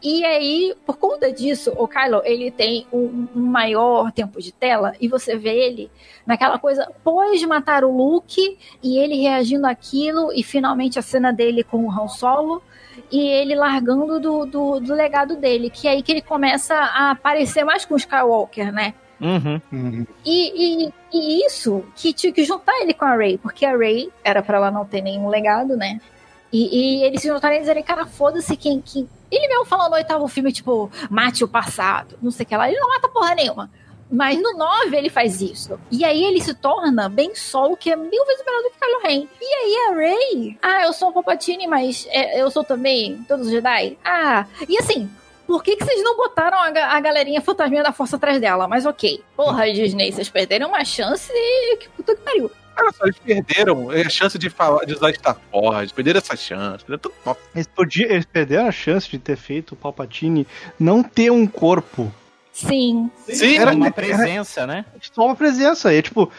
E aí, por conta disso, o Kylo, ele tem um, um maior tempo de tela e você vê ele naquela coisa pós matar o Luke e ele reagindo àquilo e finalmente a cena dele com o Han Solo e ele largando do, do, do legado dele, que é aí que ele começa a aparecer mais com o Skywalker, né? Uhum. E, e, e isso que tinha que juntar ele com a Ray, porque a Ray era pra ela não ter nenhum legado, né? E, e eles se juntarem e dizerem, cara, foda-se quem, quem. Ele mesmo falou no oitavo filme, tipo, mate o passado, não sei o que lá. Ele não mata porra nenhuma. Mas no 9 ele faz isso. E aí ele se torna bem Sol, que é mil vezes melhor do que Kylo Ren. E aí a Rey, ah, eu sou um Palpatine, mas é, eu sou também todos os Jedi. Ah, e assim, por que, que vocês não botaram a, a galerinha fantasminha da força atrás dela? Mas ok. Porra, Disney, vocês perderam uma chance e que puta que pariu. Olha só, eles perderam a chance de falar, de usar Star Wars, perderam essa chance. perderam tudo- Eles, podiam, eles perderam a chance de ter feito o Palpatine não ter um corpo. Sim. Sim, Era uma era- presença, né? Só uma presença. É tipo,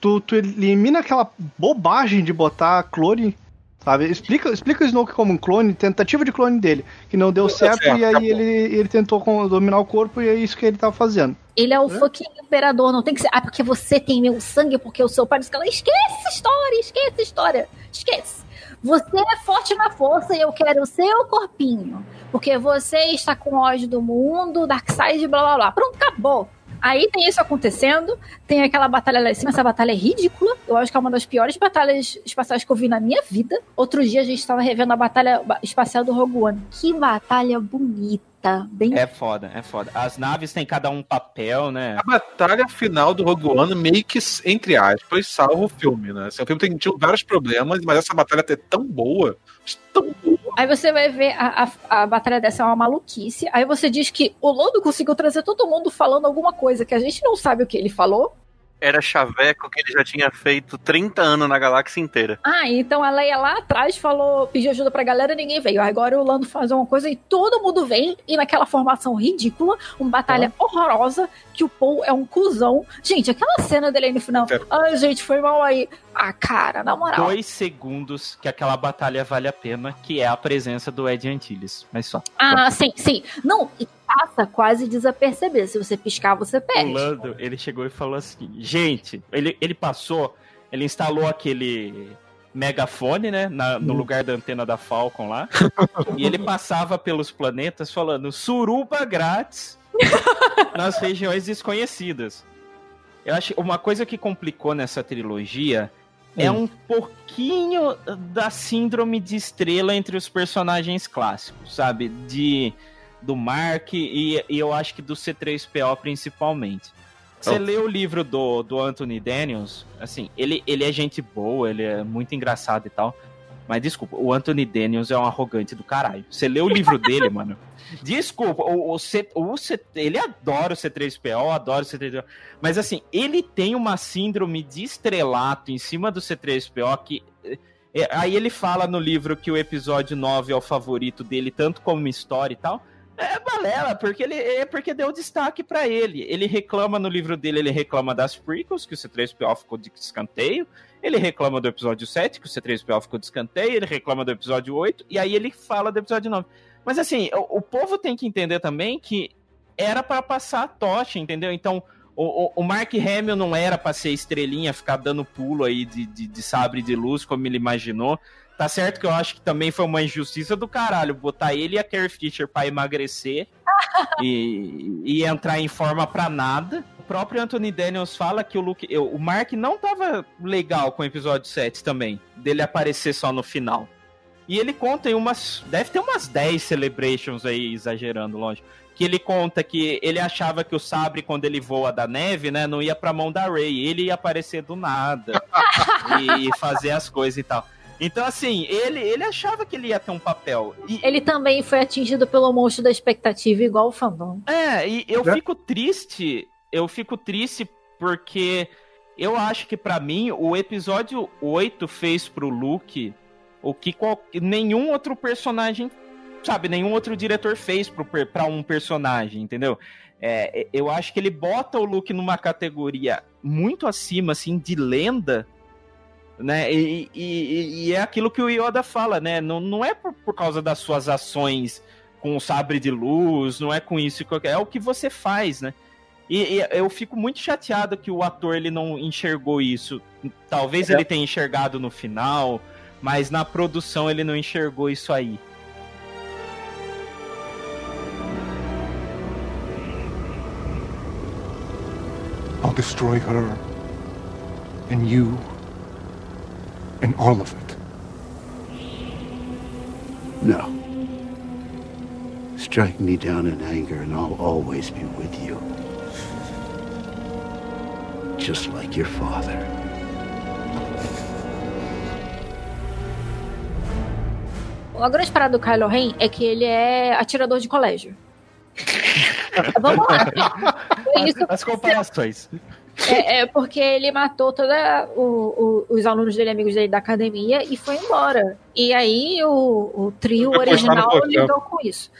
tu, tu elimina aquela bobagem de botar clone. Sabe? Explica, explica o Snoke como um clone, tentativa de clone dele, que não deu certo, certo, e aí acabou. ele, ele tentou dominar o corpo e é isso que ele tava fazendo. Ele é o fucking imperador, não tem que ser. Ah, porque você tem meu sangue, porque o seu pai disse que ela. Esquece essa história, esquece essa história. Esquece. Você é forte na força e eu quero o seu corpinho. Porque você está com ódio do mundo, Darkseid, blá blá blá. Pronto, acabou. Aí tem isso acontecendo, tem aquela batalha lá em cima, essa batalha é ridícula. Eu acho que é uma das piores batalhas espaciais que eu vi na minha vida. Outro dia a gente estava revendo a batalha espacial do Rogue One. Que batalha bonita, bem É foda, é foda. As naves têm cada um papel, né? A batalha final do Rogue One meio que, entre aspas, salva o filme, né? Assim, o filme tem, tinha vários problemas, mas essa batalha é tão boa, tão boa. Aí você vai ver a, a, a batalha dessa é uma maluquice. Aí você diz que o Lodo conseguiu trazer todo mundo falando alguma coisa que a gente não sabe o que ele falou. Era chaveco que ele já tinha feito 30 anos na galáxia inteira. Ah, então a Leia lá atrás falou, pediu ajuda pra galera ninguém veio. Agora o Lando faz uma coisa e todo mundo vem. E naquela formação ridícula, uma batalha horrorosa, que o Paul é um cuzão. Gente, aquela cena dele aí no final. Ai, gente, foi mal aí. Ah, cara, na moral. Dois segundos que aquela batalha vale a pena, que é a presença do Ed Antilles. Mas só. Ah, sim, sim. Não, e passa quase desaperceber. Se você piscar, você O perde. Lando, ele chegou e falou assim: gente, ele, ele passou, ele instalou aquele megafone, né, na- no lugar da antena da Falcon lá, <laughs> e ele passava pelos planetas falando suruba grátis <laughs> nas regiões desconhecidas. Eu acho uma coisa que complicou nessa trilogia é um pouquinho da síndrome de estrela entre os personagens clássicos, sabe? De do Mark e, e eu acho que do C3PO principalmente. Você Oh. lê o livro do, do Anthony Daniels, assim, ele, ele é gente boa, ele é muito engraçado e tal. Mas desculpa, o Anthony Daniels é um arrogante do caralho. Você lê o livro dele, <laughs> mano. Desculpa, o, o, C, o C, ele adora o C3PO, adora o C3PO. Mas assim, ele tem uma síndrome de estrelato em cima do C3PO que. é, aí ele fala no livro que o episódio 9 é o favorito dele, tanto como história e tal. É balela, porque ele é porque deu destaque pra ele. Ele reclama no livro dele, ele reclama das prequels, que o C3PO ficou de escanteio. Ele reclama do episódio 7, que o C3PO ficou de escanteio. Ele reclama do episódio 8, e aí ele fala do episódio 9. Mas assim, o, o povo tem que entender também que era pra passar a tocha, entendeu? Então, o, o- o Mark Hamill não era pra ser estrelinha, ficar dando pulo aí de, de, de sabre de luz, como ele imaginou. Tá certo que eu acho que também foi uma injustiça do caralho botar ele e a Carrie Fisher pra emagrecer <laughs> e, e entrar em forma pra nada. O próprio Anthony Daniels fala que o Luke, eu- o Mark não tava legal com o episódio 7 também, dele aparecer só no final. E ele conta em umas. Deve ter umas 10 celebrations aí, exagerando, lógico. Que ele conta que ele achava que o sabre, quando ele voa da neve, né, não ia pra mão da Ray. Ele ia aparecer do nada <laughs> e fazer as coisas e tal. Então, assim, ele, ele achava que ele ia ter um papel. E, Ele também foi atingido pelo monstro da expectativa, igual o fandom. é, e eu fico triste. Eu fico triste porque eu acho que pra mim o episódio 8 fez pro Luke o que qual- nenhum outro personagem, sabe, nenhum outro diretor fez pro, pra um personagem, entendeu? É, eu acho que ele bota o Luke numa categoria muito acima, assim, de lenda. Né? E, e, e, é aquilo que o Yoda fala, né? Não, não é por, por causa das suas ações com o sabre de luz, não é com isso, é o que você faz, né? E, e, eu fico muito chateado que o ator ele não enxergou isso. Talvez é. ele tenha enxergado no final, mas na produção ele não enxergou isso aí. I'll destroy her and you and all of it. No. Strike me down in anger and I'll always be with you. Just like your father. A grande parada do Kylo Ren é que ele é atirador de colégio. <laughs> Vamos lá. Isso, As comparações. É, é, porque ele matou todos os alunos dele, amigos dele da academia, e foi embora. E aí o, o trio original lidou com isso.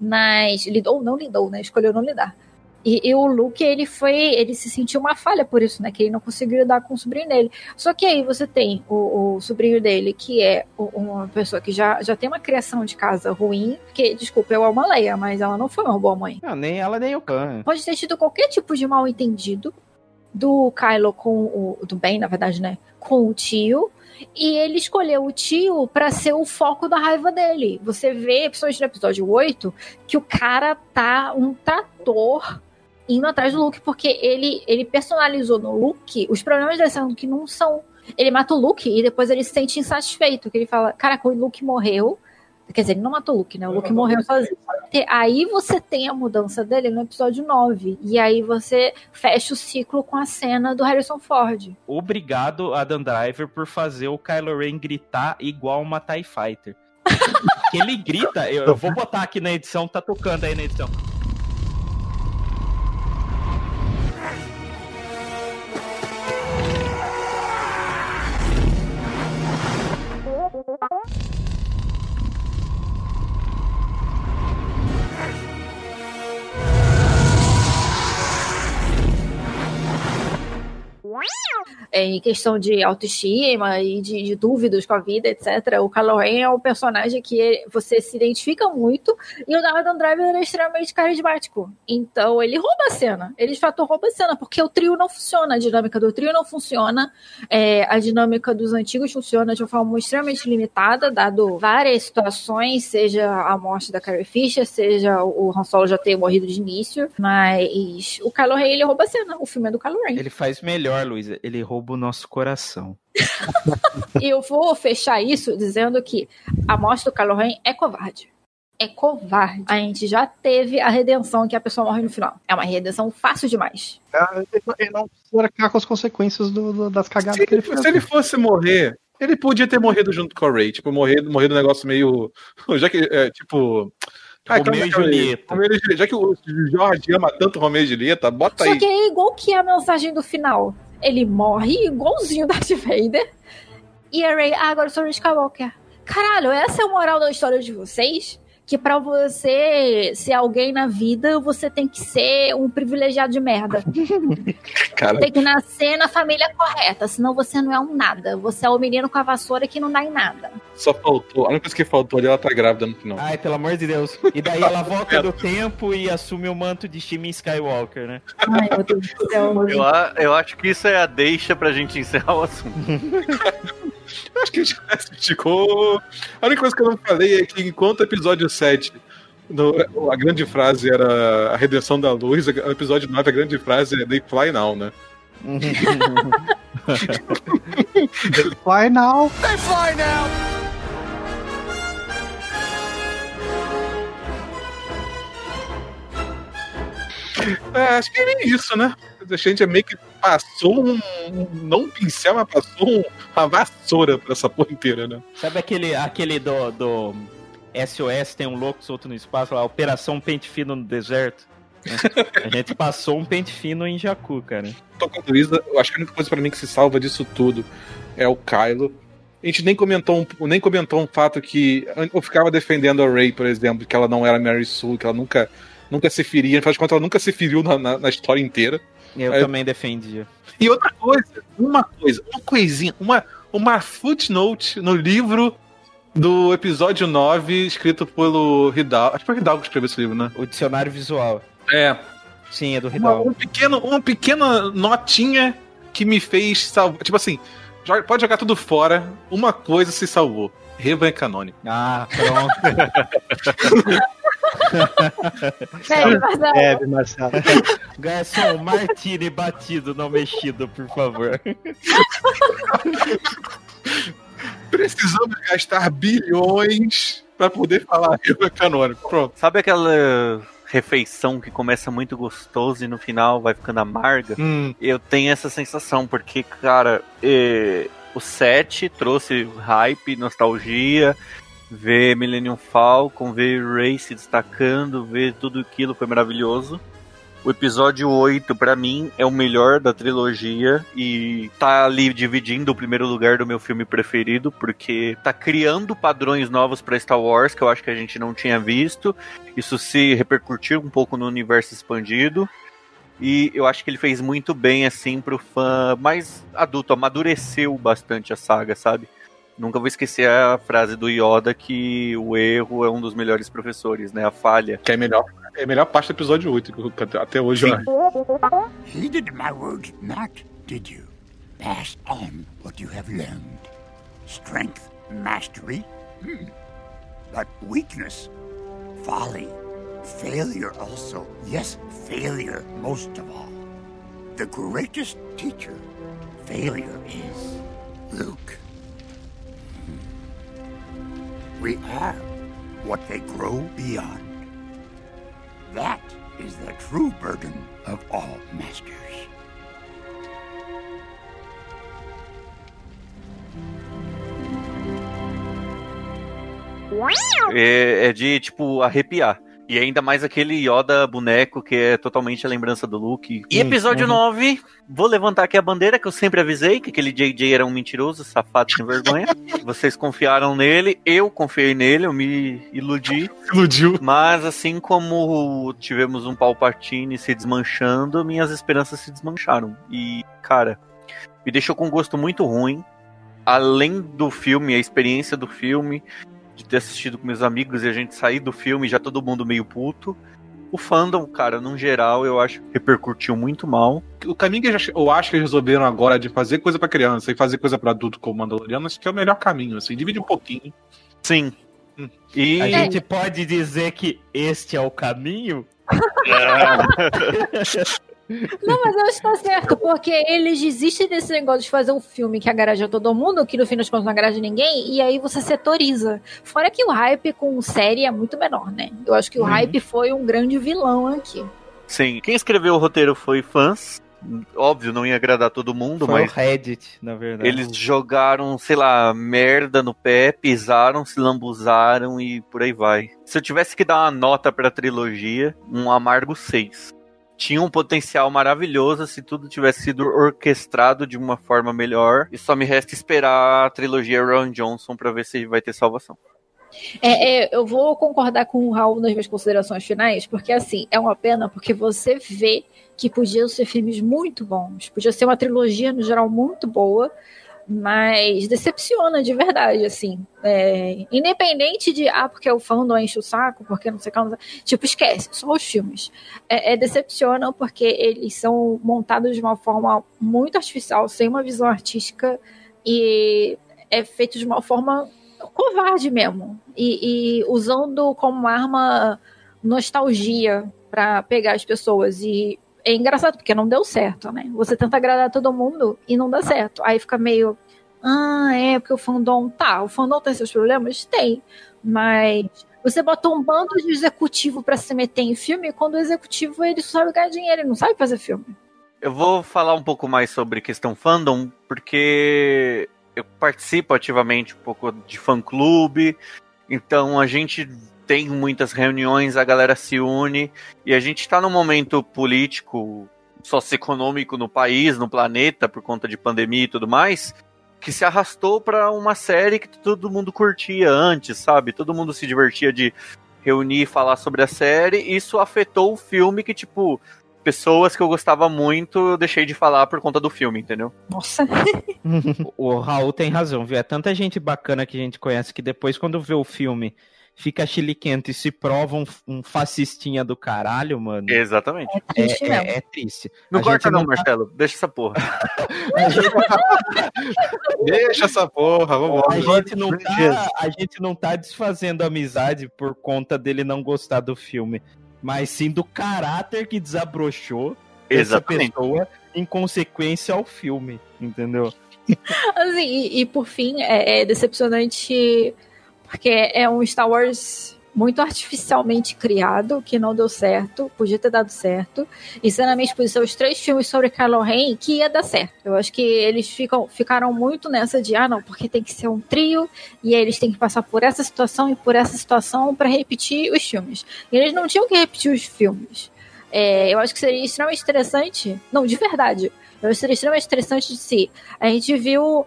Mas lidou, não lidou, né? Escolheu não lidar. E, e, o Luke, ele foi. Ele se sentiu uma falha por isso, né? Que ele não conseguiu lidar com o sobrinho dele. Só que aí você tem o, o sobrinho dele, que é uma pessoa que já, já tem uma criação de casa ruim. Que, desculpa, eu amo a Leia, mas ela não foi uma boa mãe. Não, nem ela, nem o Khan. Pode ter tido qualquer tipo de mal entendido do Kylo com o. do Ben, na verdade, né? Com o tio. E ele escolheu o tio para ser o foco da raiva dele. Você vê, principalmente no episódio 8, que o cara tá um trator indo atrás do Luke, porque ele, ele personalizou no Luke os problemas sendo que não são. Ele mata o Luke e depois ele se sente insatisfeito, que ele fala, caraca, o Luke morreu, Quer dizer, ele não matou o Luke, né? O Luke morreu sozinho. Aí você tem a mudança dele no episódio 9. E aí você fecha o ciclo com a cena do Harrison Ford. Obrigado, Adam Driver, por fazer o Kylo Ren gritar igual uma TIE Fighter. que ele grita, eu, eu vou botar aqui na edição, tá tocando aí na edição. Em questão de autoestima e de, de, dúvidas com a vida, etc. O Kylo Ren é um personagem que você se identifica muito e o Darth Driver é extremamente carismático. Então ele rouba a cena. Ele de fato rouba a cena, porque o trio não funciona, a dinâmica do trio não funciona, é, a dinâmica dos antigos funciona de uma forma extremamente limitada, dado várias situações, seja a morte da Carrie Fisher, seja o Han Solo já ter morrido de início, mas o Kylo Ren ele rouba a cena, o filme é do Kylo Ren. Ele faz melhor, Luísa, ele rouba o nosso coração. eu vou fechar isso dizendo que a morte do Kylo Ren é covarde. É covarde. A gente já teve a redenção que a pessoa morre no final. É uma redenção fácil demais. É, ele não precisa arcar com as consequências do, do, das cagadas se que ele fez. Se ele fosse morrer, ele podia ter morrido junto com a Ray. Tipo, morrer, morrer do negócio meio. <laughs> Já que, é, tipo. Ah, Romeu e Julieta. Já que o Jorge ama tanto Romeu e Julieta, bota Só aí. Só que é igual que a mensagem do final ele morre igualzinho Darth Vader. E a Rey, ah, agora eu sou Luke Skywalker. Caralho, essa é a moral da história de vocês? Que para você ser alguém na vida, você tem que ser um privilegiado de merda. <laughs> Cara. Tem que nascer na família correta, senão você não é um nada. Você é o menino com a vassoura que não dá em nada. Só faltou. A única coisa que faltou ali, ela tá grávida no final. Ai, pelo amor de Deus. E daí ela volta do tempo e assume o manto de Shimi Skywalker, né? Ai, meu Deus do céu. Eu, eu acho que isso é a deixa pra gente encerrar o assunto. <laughs> Eu acho que a gente <laughs> esticou. A única coisa que eu não falei é que enquanto o episódio 7 no, a grande frase era a redenção da luz, no episódio 9 a grande frase é They Fly Now, né? They <laughs> Fly Now! They Fly Now! É, acho que é isso, né? A gente meio que passou um. Não um pincel, mas passou um, uma vassoura pra essa porra inteira, né? Sabe aquele, aquele do, do SOS, tem um louco solto no espaço lá, Operação Pente Fino no Deserto? a gente passou um pente fino em Jakku, cara. Tô com a Luísa, eu acho que a única coisa pra mim que se salva disso tudo é o Kylo. A gente nem comentou um, nem comentou um fato que eu ficava defendendo a Rey, por exemplo, que ela não era Mary Sue, que ela nunca nunca se feria. Afinal de contas, ela nunca se feriu na, na, na história inteira. Eu Aí, também defendia. E outra coisa, uma coisa, uma coisinha, uma, uma footnote no livro do episódio 9, escrito pelo Hidalgo. Acho que foi o Hidalgo que escreveu esse livro, né? O dicionário visual. É. Sim, é do Uma, Hidalgo. um pequeno, uma pequena notinha que me fez salvar. Tipo assim, joga- pode jogar tudo fora, uma coisa se salvou. Revan é canônico. Ah, pronto. <laughs> Bebe, Marcelo. Bebe, Marcelo. <laughs> Garçom, martini batido, não mexido, por favor. Precisamos gastar bilhões pra poder falar <laughs> Revan é canônico. Pronto. Sabe aquela refeição que começa muito gostoso e no final vai ficando amarga? Hum. Eu tenho essa sensação, porque, cara, eh, o 7 trouxe hype, nostalgia, ver Millennium Falcon, ver Ray se destacando, ver tudo aquilo foi maravilhoso. O episódio 8, pra mim, é o melhor da trilogia e tá ali dividindo o primeiro lugar do meu filme preferido, porque tá criando padrões novos pra Star Wars que eu acho que a gente não tinha visto. Isso se repercutiu um pouco no universo expandido. E eu acho que ele fez muito bem, assim, pro fã mais adulto, amadureceu bastante a saga, sabe? Nunca vou esquecer a frase do Yoda que o erro é um dos melhores professores, né? A falha. Que é melhor. É a melhor parte do episódio 8, que eu- até hoje eu acho. Heeded my words not, did you? Pass on what you have learned. Strength, mastery, hmm. but weakness, folly, failure also. Yes, failure most of all. The greatest teacher, failure is Luke. We are what they grow beyond. That is the true burden of all masters. É, é de, tipo, arrepiar. E ainda mais aquele Yoda boneco que é totalmente a lembrança do Luke. E episódio uhum. 9, vou levantar aqui a bandeira que eu sempre avisei que aquele JJ era um mentiroso, safado sem vergonha. <laughs> Vocês confiaram nele, eu confiei nele, eu me iludi. Iludiu. Mas assim como tivemos um Palpatine se desmanchando, minhas esperanças se desmancharam. E, cara, me deixou com um gosto muito ruim. Além do filme, a experiência do filme, de ter assistido com meus amigos e a gente sair do filme já todo mundo meio puto. O fandom, cara, no geral, eu acho que repercutiu muito mal. O caminho que eu acho- eu acho que eles resolveram agora de fazer coisa pra criança e fazer coisa pra adulto como Mandaloriano, acho que é o melhor caminho, assim. Divide um pouquinho. Sim. E A gente pode dizer que este é o caminho? <laughs> Não, mas eu acho que tá certo, porque eles desistem desse negócio de fazer um filme que agrade a todo mundo, que no fim das contas não agrade ninguém, e aí você setoriza. Fora que o hype com série é muito menor, né? Eu acho que o Uhum. hype foi um grande vilão aqui. Sim. Quem escreveu o roteiro foi fãs. Óbvio, não ia agradar todo mundo, Foi mas o Reddit, na verdade. Eles jogaram, sei lá, merda no pé, pisaram, se lambuzaram e por aí vai. Se eu tivesse que dar uma nota pra trilogia, um amargo 6. Tinha um potencial maravilhoso se tudo tivesse sido orquestrado de uma forma melhor. E só me resta esperar a trilogia Ron Johnson pra ver se vai ter salvação. É, é, eu vou concordar com o Raul nas minhas considerações finais, porque assim, é uma pena, porque você vê que podiam ser filmes muito bons, podia ser uma trilogia no geral muito boa, mas decepciona de verdade, assim. É, independente de, ah, porque o fandom enche o saco, porque não sei o que, não sei- tipo, esquece, só os filmes. É, é, decepcionam porque eles são montados de uma forma muito artificial, sem uma visão artística, e é feito de uma forma covarde mesmo. E, e usando como arma nostalgia pra pegar as pessoas. E é engraçado, porque não deu certo, né? Você tenta agradar todo mundo e não dá certo. Aí fica meio. Ah, é, porque o fandom. Tá, o fandom tem seus problemas? Tem. Mas. Você botou um bando de executivo pra se meter em filme quando o executivo ele só sabe ganhar dinheiro, ele não sabe fazer filme. Eu vou falar um pouco mais sobre questão fandom, porque eu participo ativamente um pouco de fã-clube, então a gente tem muitas reuniões, a galera se une, e a gente está num momento político, socioeconômico no país, no planeta, por conta de pandemia e tudo mais, que se arrastou para uma série que todo mundo curtia antes, sabe? Todo mundo se divertia de reunir e falar sobre a série, e isso afetou o filme que, tipo, pessoas que eu gostava muito, eu deixei de falar por conta do filme, entendeu? Nossa. <laughs> o Raul tem razão, viu? É tanta gente bacana que a gente conhece que depois, quando vê o filme, fica chiliquento e se prova um, um fascistinha do caralho, mano. Exatamente. É triste É, é, é triste. Não A corta gente não, tá- Marcelo. Deixa essa porra. <laughs> <laughs> Deixa essa porra, vambora. A gente, não tá, a gente não tá desfazendo amizade por conta dele não gostar do filme, mas sim do caráter que desabrochou essa Exatamente. pessoa em consequência ao filme, entendeu? Assim, e, e por fim, é, é decepcionante porque é um Star Wars muito artificialmente criado, que não deu certo, podia ter dado certo. E sinceramente, por isso, os três filmes sobre Kylo Ren que ia dar certo. Eu acho que eles ficam, ficaram muito nessa de, ah, não, porque tem que ser um trio, e eles têm que passar por essa situação e por essa situação para repetir os filmes. E eles não tinham que repetir os filmes. É, eu acho que seria extremamente interessante, não, de verdade, eu seria extremamente interessante de se a gente viu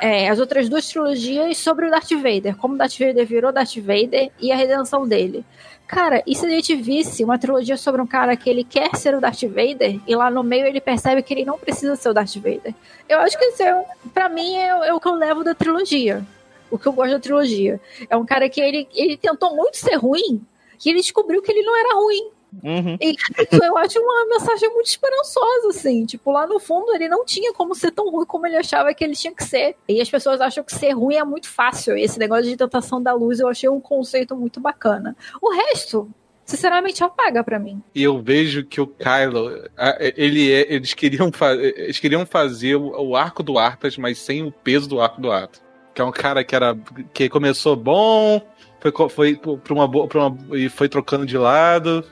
é, as outras duas trilogias sobre o Darth Vader, como o Darth Vader virou Darth Vader e a redenção dele. Cara, e se a gente visse uma trilogia sobre um cara que ele quer ser o Darth Vader e lá no meio ele percebe que ele não precisa ser o Darth Vader? Eu acho que isso, é, pra mim, é, é o que eu levo da trilogia. O que eu gosto da trilogia. É um cara que ele, ele tentou muito ser ruim que ele descobriu que ele não era ruim. Uhum. E isso eu acho uma mensagem muito esperançosa, assim. Tipo, lá no fundo ele não tinha como ser tão ruim como ele achava que ele tinha que ser. E as pessoas acham que ser ruim é muito fácil. Esse negócio de tentação da luz eu achei um conceito muito bacana. O resto, sinceramente, apaga pra mim. E eu vejo que o Kylo, ele é, eles queriam, eles queriam fazer o, arco do Arthas, mas sem o peso do arco do Arthas. Que é um cara que era que começou bom, foi foi para uma boa, pra uma e foi trocando de lado,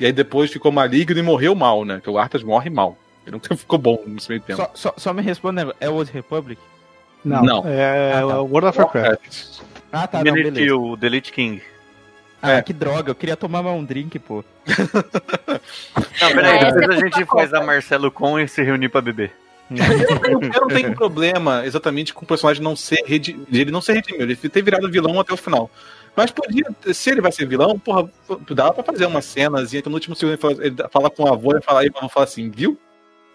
e aí depois ficou maligno e morreu mal, né? Que o Arthas morre mal. Ele nunca <laughs> ficou bom nesse meio tempo. Só, só, só me responda, é Old Republic? Não, Não. é Ah, tá. World of Warcraft. Ah, tá, não, beleza. Deletiu o Delete King. Ah, que droga, eu queria tomar mais um drink, pô. Não, peraí, essa depois é a gente faz a Marcelo com e se reunir pra beber. Eu não- eu não tenho problema exatamente com o personagem não ser redi- ele não ser redimido, ele ter virado vilão até o final. Mas podia, se ele vai ser vilão, porra, dava pra fazer uma cenazinha que no último segundo ele fala, ele fala com o avô e fala, aí vamos falar assim, viu?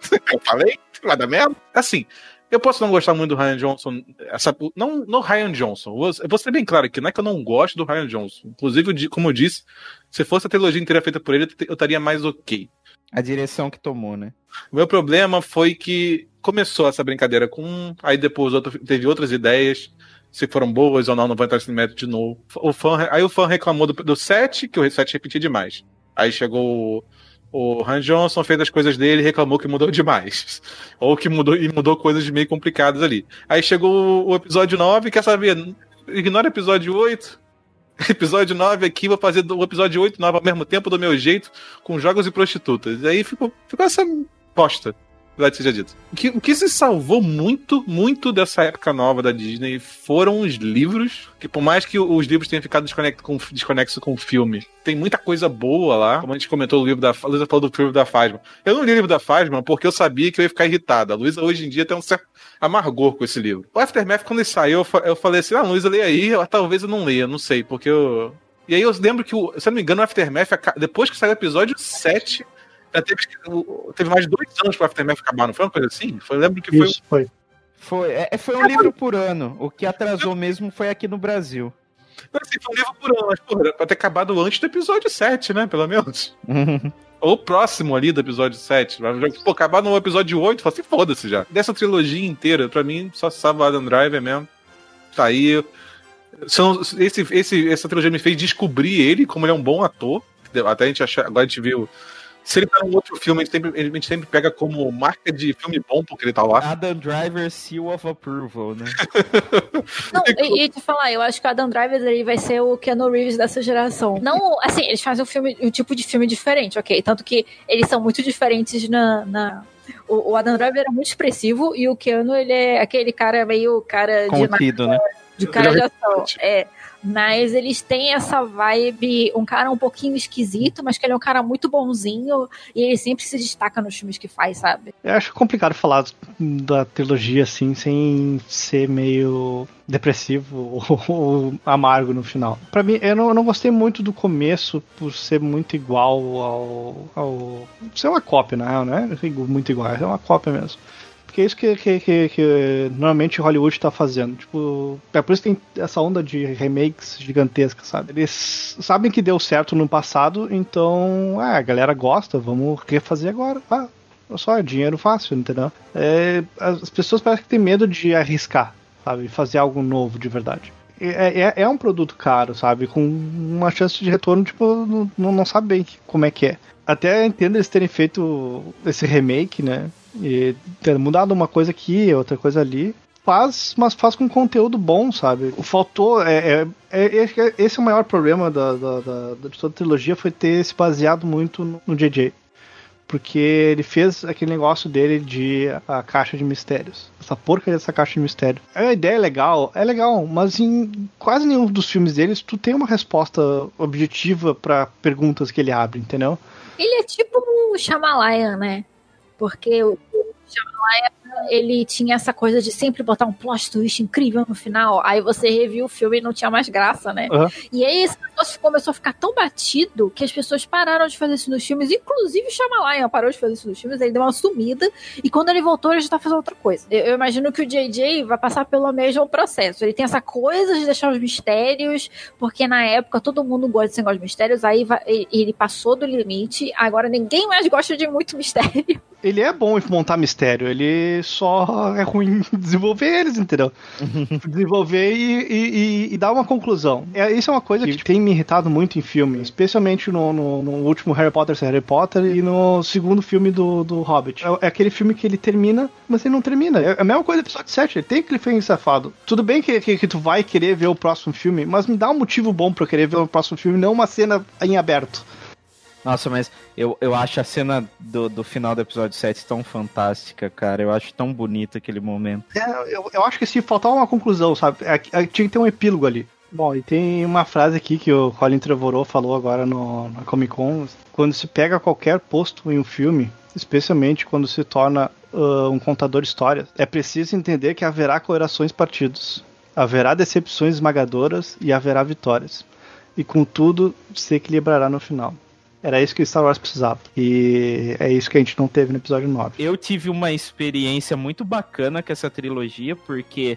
<laughs> Eu falei? Vai dar merda? Assim, eu posso não gostar muito do Ryan Johnson, essa, não no Ryan Johnson. Eu vou, ser bem claro aqui, não é que eu não gosto do Ryan Johnson. Inclusive, como eu disse, se fosse a trilogia inteira feita por ele, eu estaria mais ok. A direção que tomou, né? O meu problema foi que começou essa brincadeira com um, aí depois outro, teve outras ideias, se foram boas ou não, não vou entrar nesse método de novo. O fã, aí o fã reclamou do, do 7, que o 7 repetia demais. Aí chegou o, o Han Johnson, fez as coisas dele e reclamou que mudou <laughs> demais. Ou que mudou e mudou coisas meio complicadas ali. Aí chegou o, o episódio 9, quer saber? Ignora o episódio 8. <laughs> Episódio 9 aqui, vou fazer o episódio 8 e 9 ao mesmo tempo, do meu jeito, com jogos e prostitutas. Aí ficou, ficou essa bosta. Verdade seja dito. O que, o que se salvou muito, muito dessa época nova da Disney foram os livros. Que por mais que os livros tenham ficado desconecto com, desconexo com o filme, tem muita coisa boa lá. Como a gente comentou o livro da. A Luísa falou do livro da Fasma. Eu não li o livro da Fasma porque eu sabia que eu ia ficar irritada. A Luísa hoje em dia tem um certo amargor com esse livro. O Aftermath, quando ele saiu, eu, fa- eu falei assim: ah, Luísa, lê aí. Eu, talvez eu não leia, não sei, porque eu. E aí eu lembro que, se eu não me engano, o Aftermath, depois que saiu o episódio 7, já teve, o- teve mais de dois anos pro Aftermath acabar, não foi uma coisa assim? Foi, eu lembro que foi. Isso, foi. Foi, é, foi um livro por ano. O que atrasou mesmo foi aqui no Brasil. Não, assim, foi um livro por ano, mas, porra, era pra ter acabado antes do episódio 7, né? Pelo menos. <laughs> Ou próximo ali do episódio 7. Mas, Pô, acabar no episódio 8, fala assim, foda-se já. Dessa trilogia inteira, pra mim, só salva Adam Driver mesmo. Tá aí. Eu não- esse, esse, essa trilogia me fez descobrir ele como ele é um bom ator. Até a gente achar. Agora a gente viu. Se ele tá num outro filme, a gente sempre, a gente sempre pega como marca de filme bom porque ele tá lá. Adam Driver Seal of Approval, né? <laughs> Não, e, e te falar, eu acho que o Adam Driver ele vai ser o Keanu Reeves dessa geração. Não, assim, eles fazem um filme, um tipo de filme diferente, ok? Tanto que eles são muito diferentes na. na- O, o Adam Driver é muito expressivo e o Keanu, ele é aquele cara meio cara de Contido, né? De cara Ele de é ação. É. Mas eles têm essa vibe, um cara um pouquinho esquisito, mas que ele é um cara muito bonzinho e ele sempre se destaca nos filmes que faz, sabe? Eu acho complicado falar da trilogia assim, sem ser meio depressivo <laughs> ou, amargo no final. Para mim, eu não, eu não, gostei muito do começo por ser muito igual ao. ao ser uma cópia, não é muito igual, é uma cópia mesmo. Porque é isso que, que, que, que normalmente Hollywood tá fazendo. Tipo, é por isso que tem essa onda de remakes gigantescas, sabe? Eles sabem que deu certo no passado, então ah, a galera gosta, vamos refazer agora. Ah, só dinheiro fácil, entendeu? É, as pessoas parecem que têm medo de arriscar, sabe? Fazer algo novo de verdade. É, é, é, um produto caro, sabe? Com uma chance de retorno, tipo, não, não sabe bem como é que é. Até entendo eles terem feito esse remake, né? E ter mudado uma coisa aqui, outra coisa ali. Faz, mas faz com conteúdo bom, sabe? O faltou. É, é, é, esse é o maior problema da, da, da, da toda a trilogia, foi ter se baseado muito no, no JJ. Porque ele fez aquele negócio dele de a caixa de mistérios. Essa porca dessa caixa de mistério. A ideia é legal, é legal, mas em quase nenhum dos filmes deles tu tem uma resposta objetiva para perguntas que ele abre, entendeu? Ele é tipo o Shyamalan, né? Porque o 什么玩意？Ele tinha essa coisa de sempre botar um plot twist incrível no final. Aí você reviu o filme e não tinha mais graça, né? Uhum. E aí esse negócio começou a ficar tão batido que as pessoas pararam de fazer isso nos filmes. Inclusive o Shyamalan parou de fazer isso nos filmes. Ele deu uma sumida. E quando ele voltou, ele já tá fazendo outra coisa. Eu, eu imagino que o JJ vai passar pelo mesmo processo. Ele tem essa coisa de deixar os mistérios, porque na época todo mundo gosta de negócio de mistérios. Aí vai, ele passou do limite. Agora ninguém mais gosta de muito mistério. Ele é bom em montar mistério. Ele só é ruim <laughs> desenvolver eles, entendeu? <laughs> desenvolver e, e, e, dar uma conclusão. É, isso é uma coisa que tem me irritado muito em filme, especialmente no, no, no último Harry Potter Harry Potter e no segundo filme do, do Hobbit. É, é, aquele filme que ele termina, mas ele não termina. É a mesma coisa do episódio 7, ele tem cliffhanger safado. Tudo bem que, que, que, tu vai querer ver o próximo filme, mas me dá um motivo bom pra eu querer ver o próximo filme, não uma cena em aberto. Nossa, mas eu, eu acho a cena do, do final do episódio 7 tão fantástica, cara. Eu acho tão bonito aquele momento. É, eu, eu acho que se faltar uma conclusão, sabe? É, é, tinha que ter um epílogo ali. Bom, e tem uma frase aqui que o Colin Trevorrow falou agora no, na Comic Con. Quando se pega qualquer posto em um filme, especialmente quando se torna uh, um contador de histórias, é preciso entender que haverá corações partidos, haverá decepções esmagadoras e haverá vitórias. E contudo, se equilibrará no final. Era isso que Star Wars precisava. E é isso que a gente não teve no episódio 9. Eu tive uma experiência muito bacana com essa trilogia, porque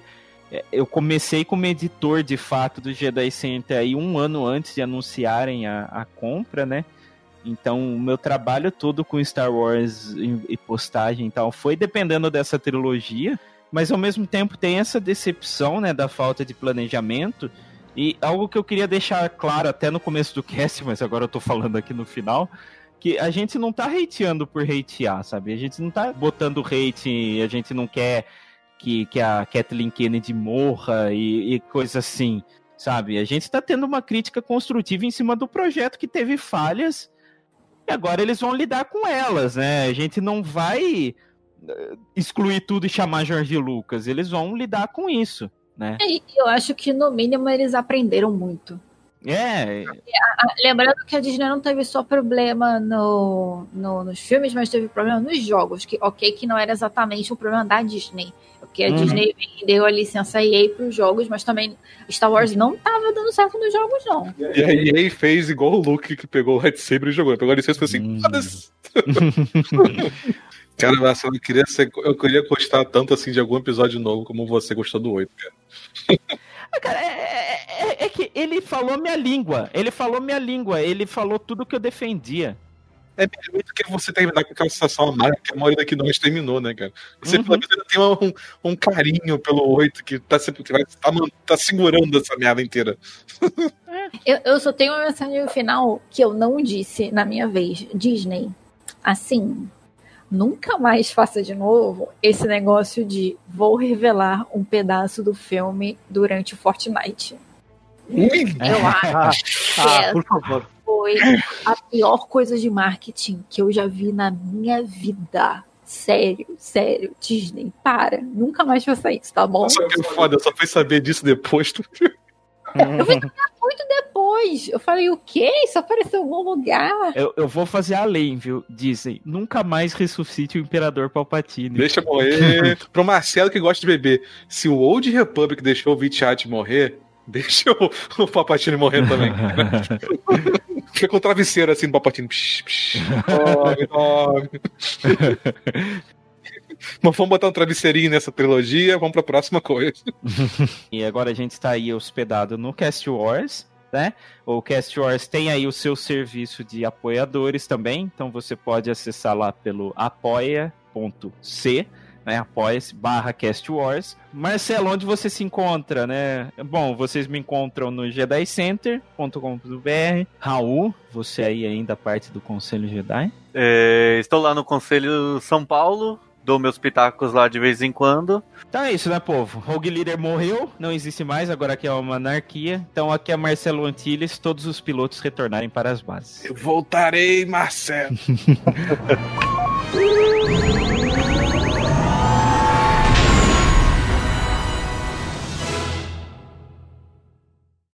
é, eu comecei como editor de fato do Jedi Center aí um ano antes de anunciarem a, a compra, né? Então, o meu trabalho todo com Star Wars e postagem e tal foi dependendo dessa trilogia, mas ao mesmo tempo tem essa decepção, né, da falta de planejamento e algo que eu queria deixar claro até no começo do cast, <laughs> mas agora eu tô falando aqui no final, que a gente não tá hateando por hatear, sabe? A gente não tá botando hate, a gente não quer que, que a Kathleen Kennedy morra e, e coisa assim, sabe? A gente tá tendo uma crítica construtiva em cima do projeto que teve falhas e agora eles vão lidar com elas, né? A gente não vai eh, excluir tudo e chamar Jorge Lucas, eles vão lidar com isso né? É, eu acho que no mínimo eles aprenderam muito. É. Lembrando que a Disney não teve só problema no, no, nos filmes, mas teve problema nos jogos. Que, ok, que não era exatamente o problema da Disney. Porque a uhum. Disney vendeu a licença EA para os jogos, mas também Star Wars não estava dando certo nos jogos, não. E a EA fez igual o Luke que pegou o lightsaber e jogou. Pegou a licença e falou assim: hum. <laughs> Cara, mas eu queria, ser, eu queria gostar tanto assim de algum episódio novo como você gostou do 8, cara. <laughs> cara, é, é, é, é, que ele falou minha língua. Ele falou minha língua. Ele falou tudo que eu defendia. É muito que você terminar com aquela sensação amarga que a maioria daqui nós terminou, né, cara? Você uhum. pelo menos tem um, um, carinho pelo 8 que tá, sempre, tá, tá segurando essa merda inteira. Eu, eu só tenho uma mensagem no final que eu não disse na minha vez. Disney, assim, nunca mais faça de novo esse negócio de vou revelar um pedaço do filme durante o Fortnite. Eu acho que ah, por favor. foi a pior coisa de marketing que eu já vi na minha vida. Sério, sério, Disney, para. Nunca mais faça isso, tá bom? Só que é foda, eu só fui saber disso depois. Eu muito depois. Eu falei, o quê? Isso apareceu em algum lugar. Eu, eu vou fazer além, viu? Dizem, nunca mais ressuscite o Imperador Palpatine. Deixa morrer. <laughs> Pro Marcelo que gosta de beber, se o Old Republic deixou o Vitiat morrer, deixa o, o Palpatine morrer também. <laughs> Fica com o travesseiro assim do Palpatine. Psh, psh. <laughs> Dorme, dorme. <laughs> Mas vamos botar um travesseirinho nessa trilogia, vamos pra próxima coisa. <laughs> E agora a gente está aí hospedado no Cast Wars, né? O Cast Wars tem aí o seu serviço de apoiadores também, então você pode acessar lá pelo apoia.c, né? Apoia-se barra Cast Wars. Marcelo, onde você se encontra, né? Bom, vocês me encontram no jedicenter.com.br. Raul, você aí ainda parte do Conselho Jedi. É, estou lá no Conselho São Paulo, dou meus pitacos lá de vez em quando. Então é isso, né, povo? Rogue Leader morreu, não existe mais, agora aqui é uma anarquia. Então aqui é Marcelo Antilles, todos os pilotos retornarem para as bases. Eu voltarei, Marcelo. <laughs>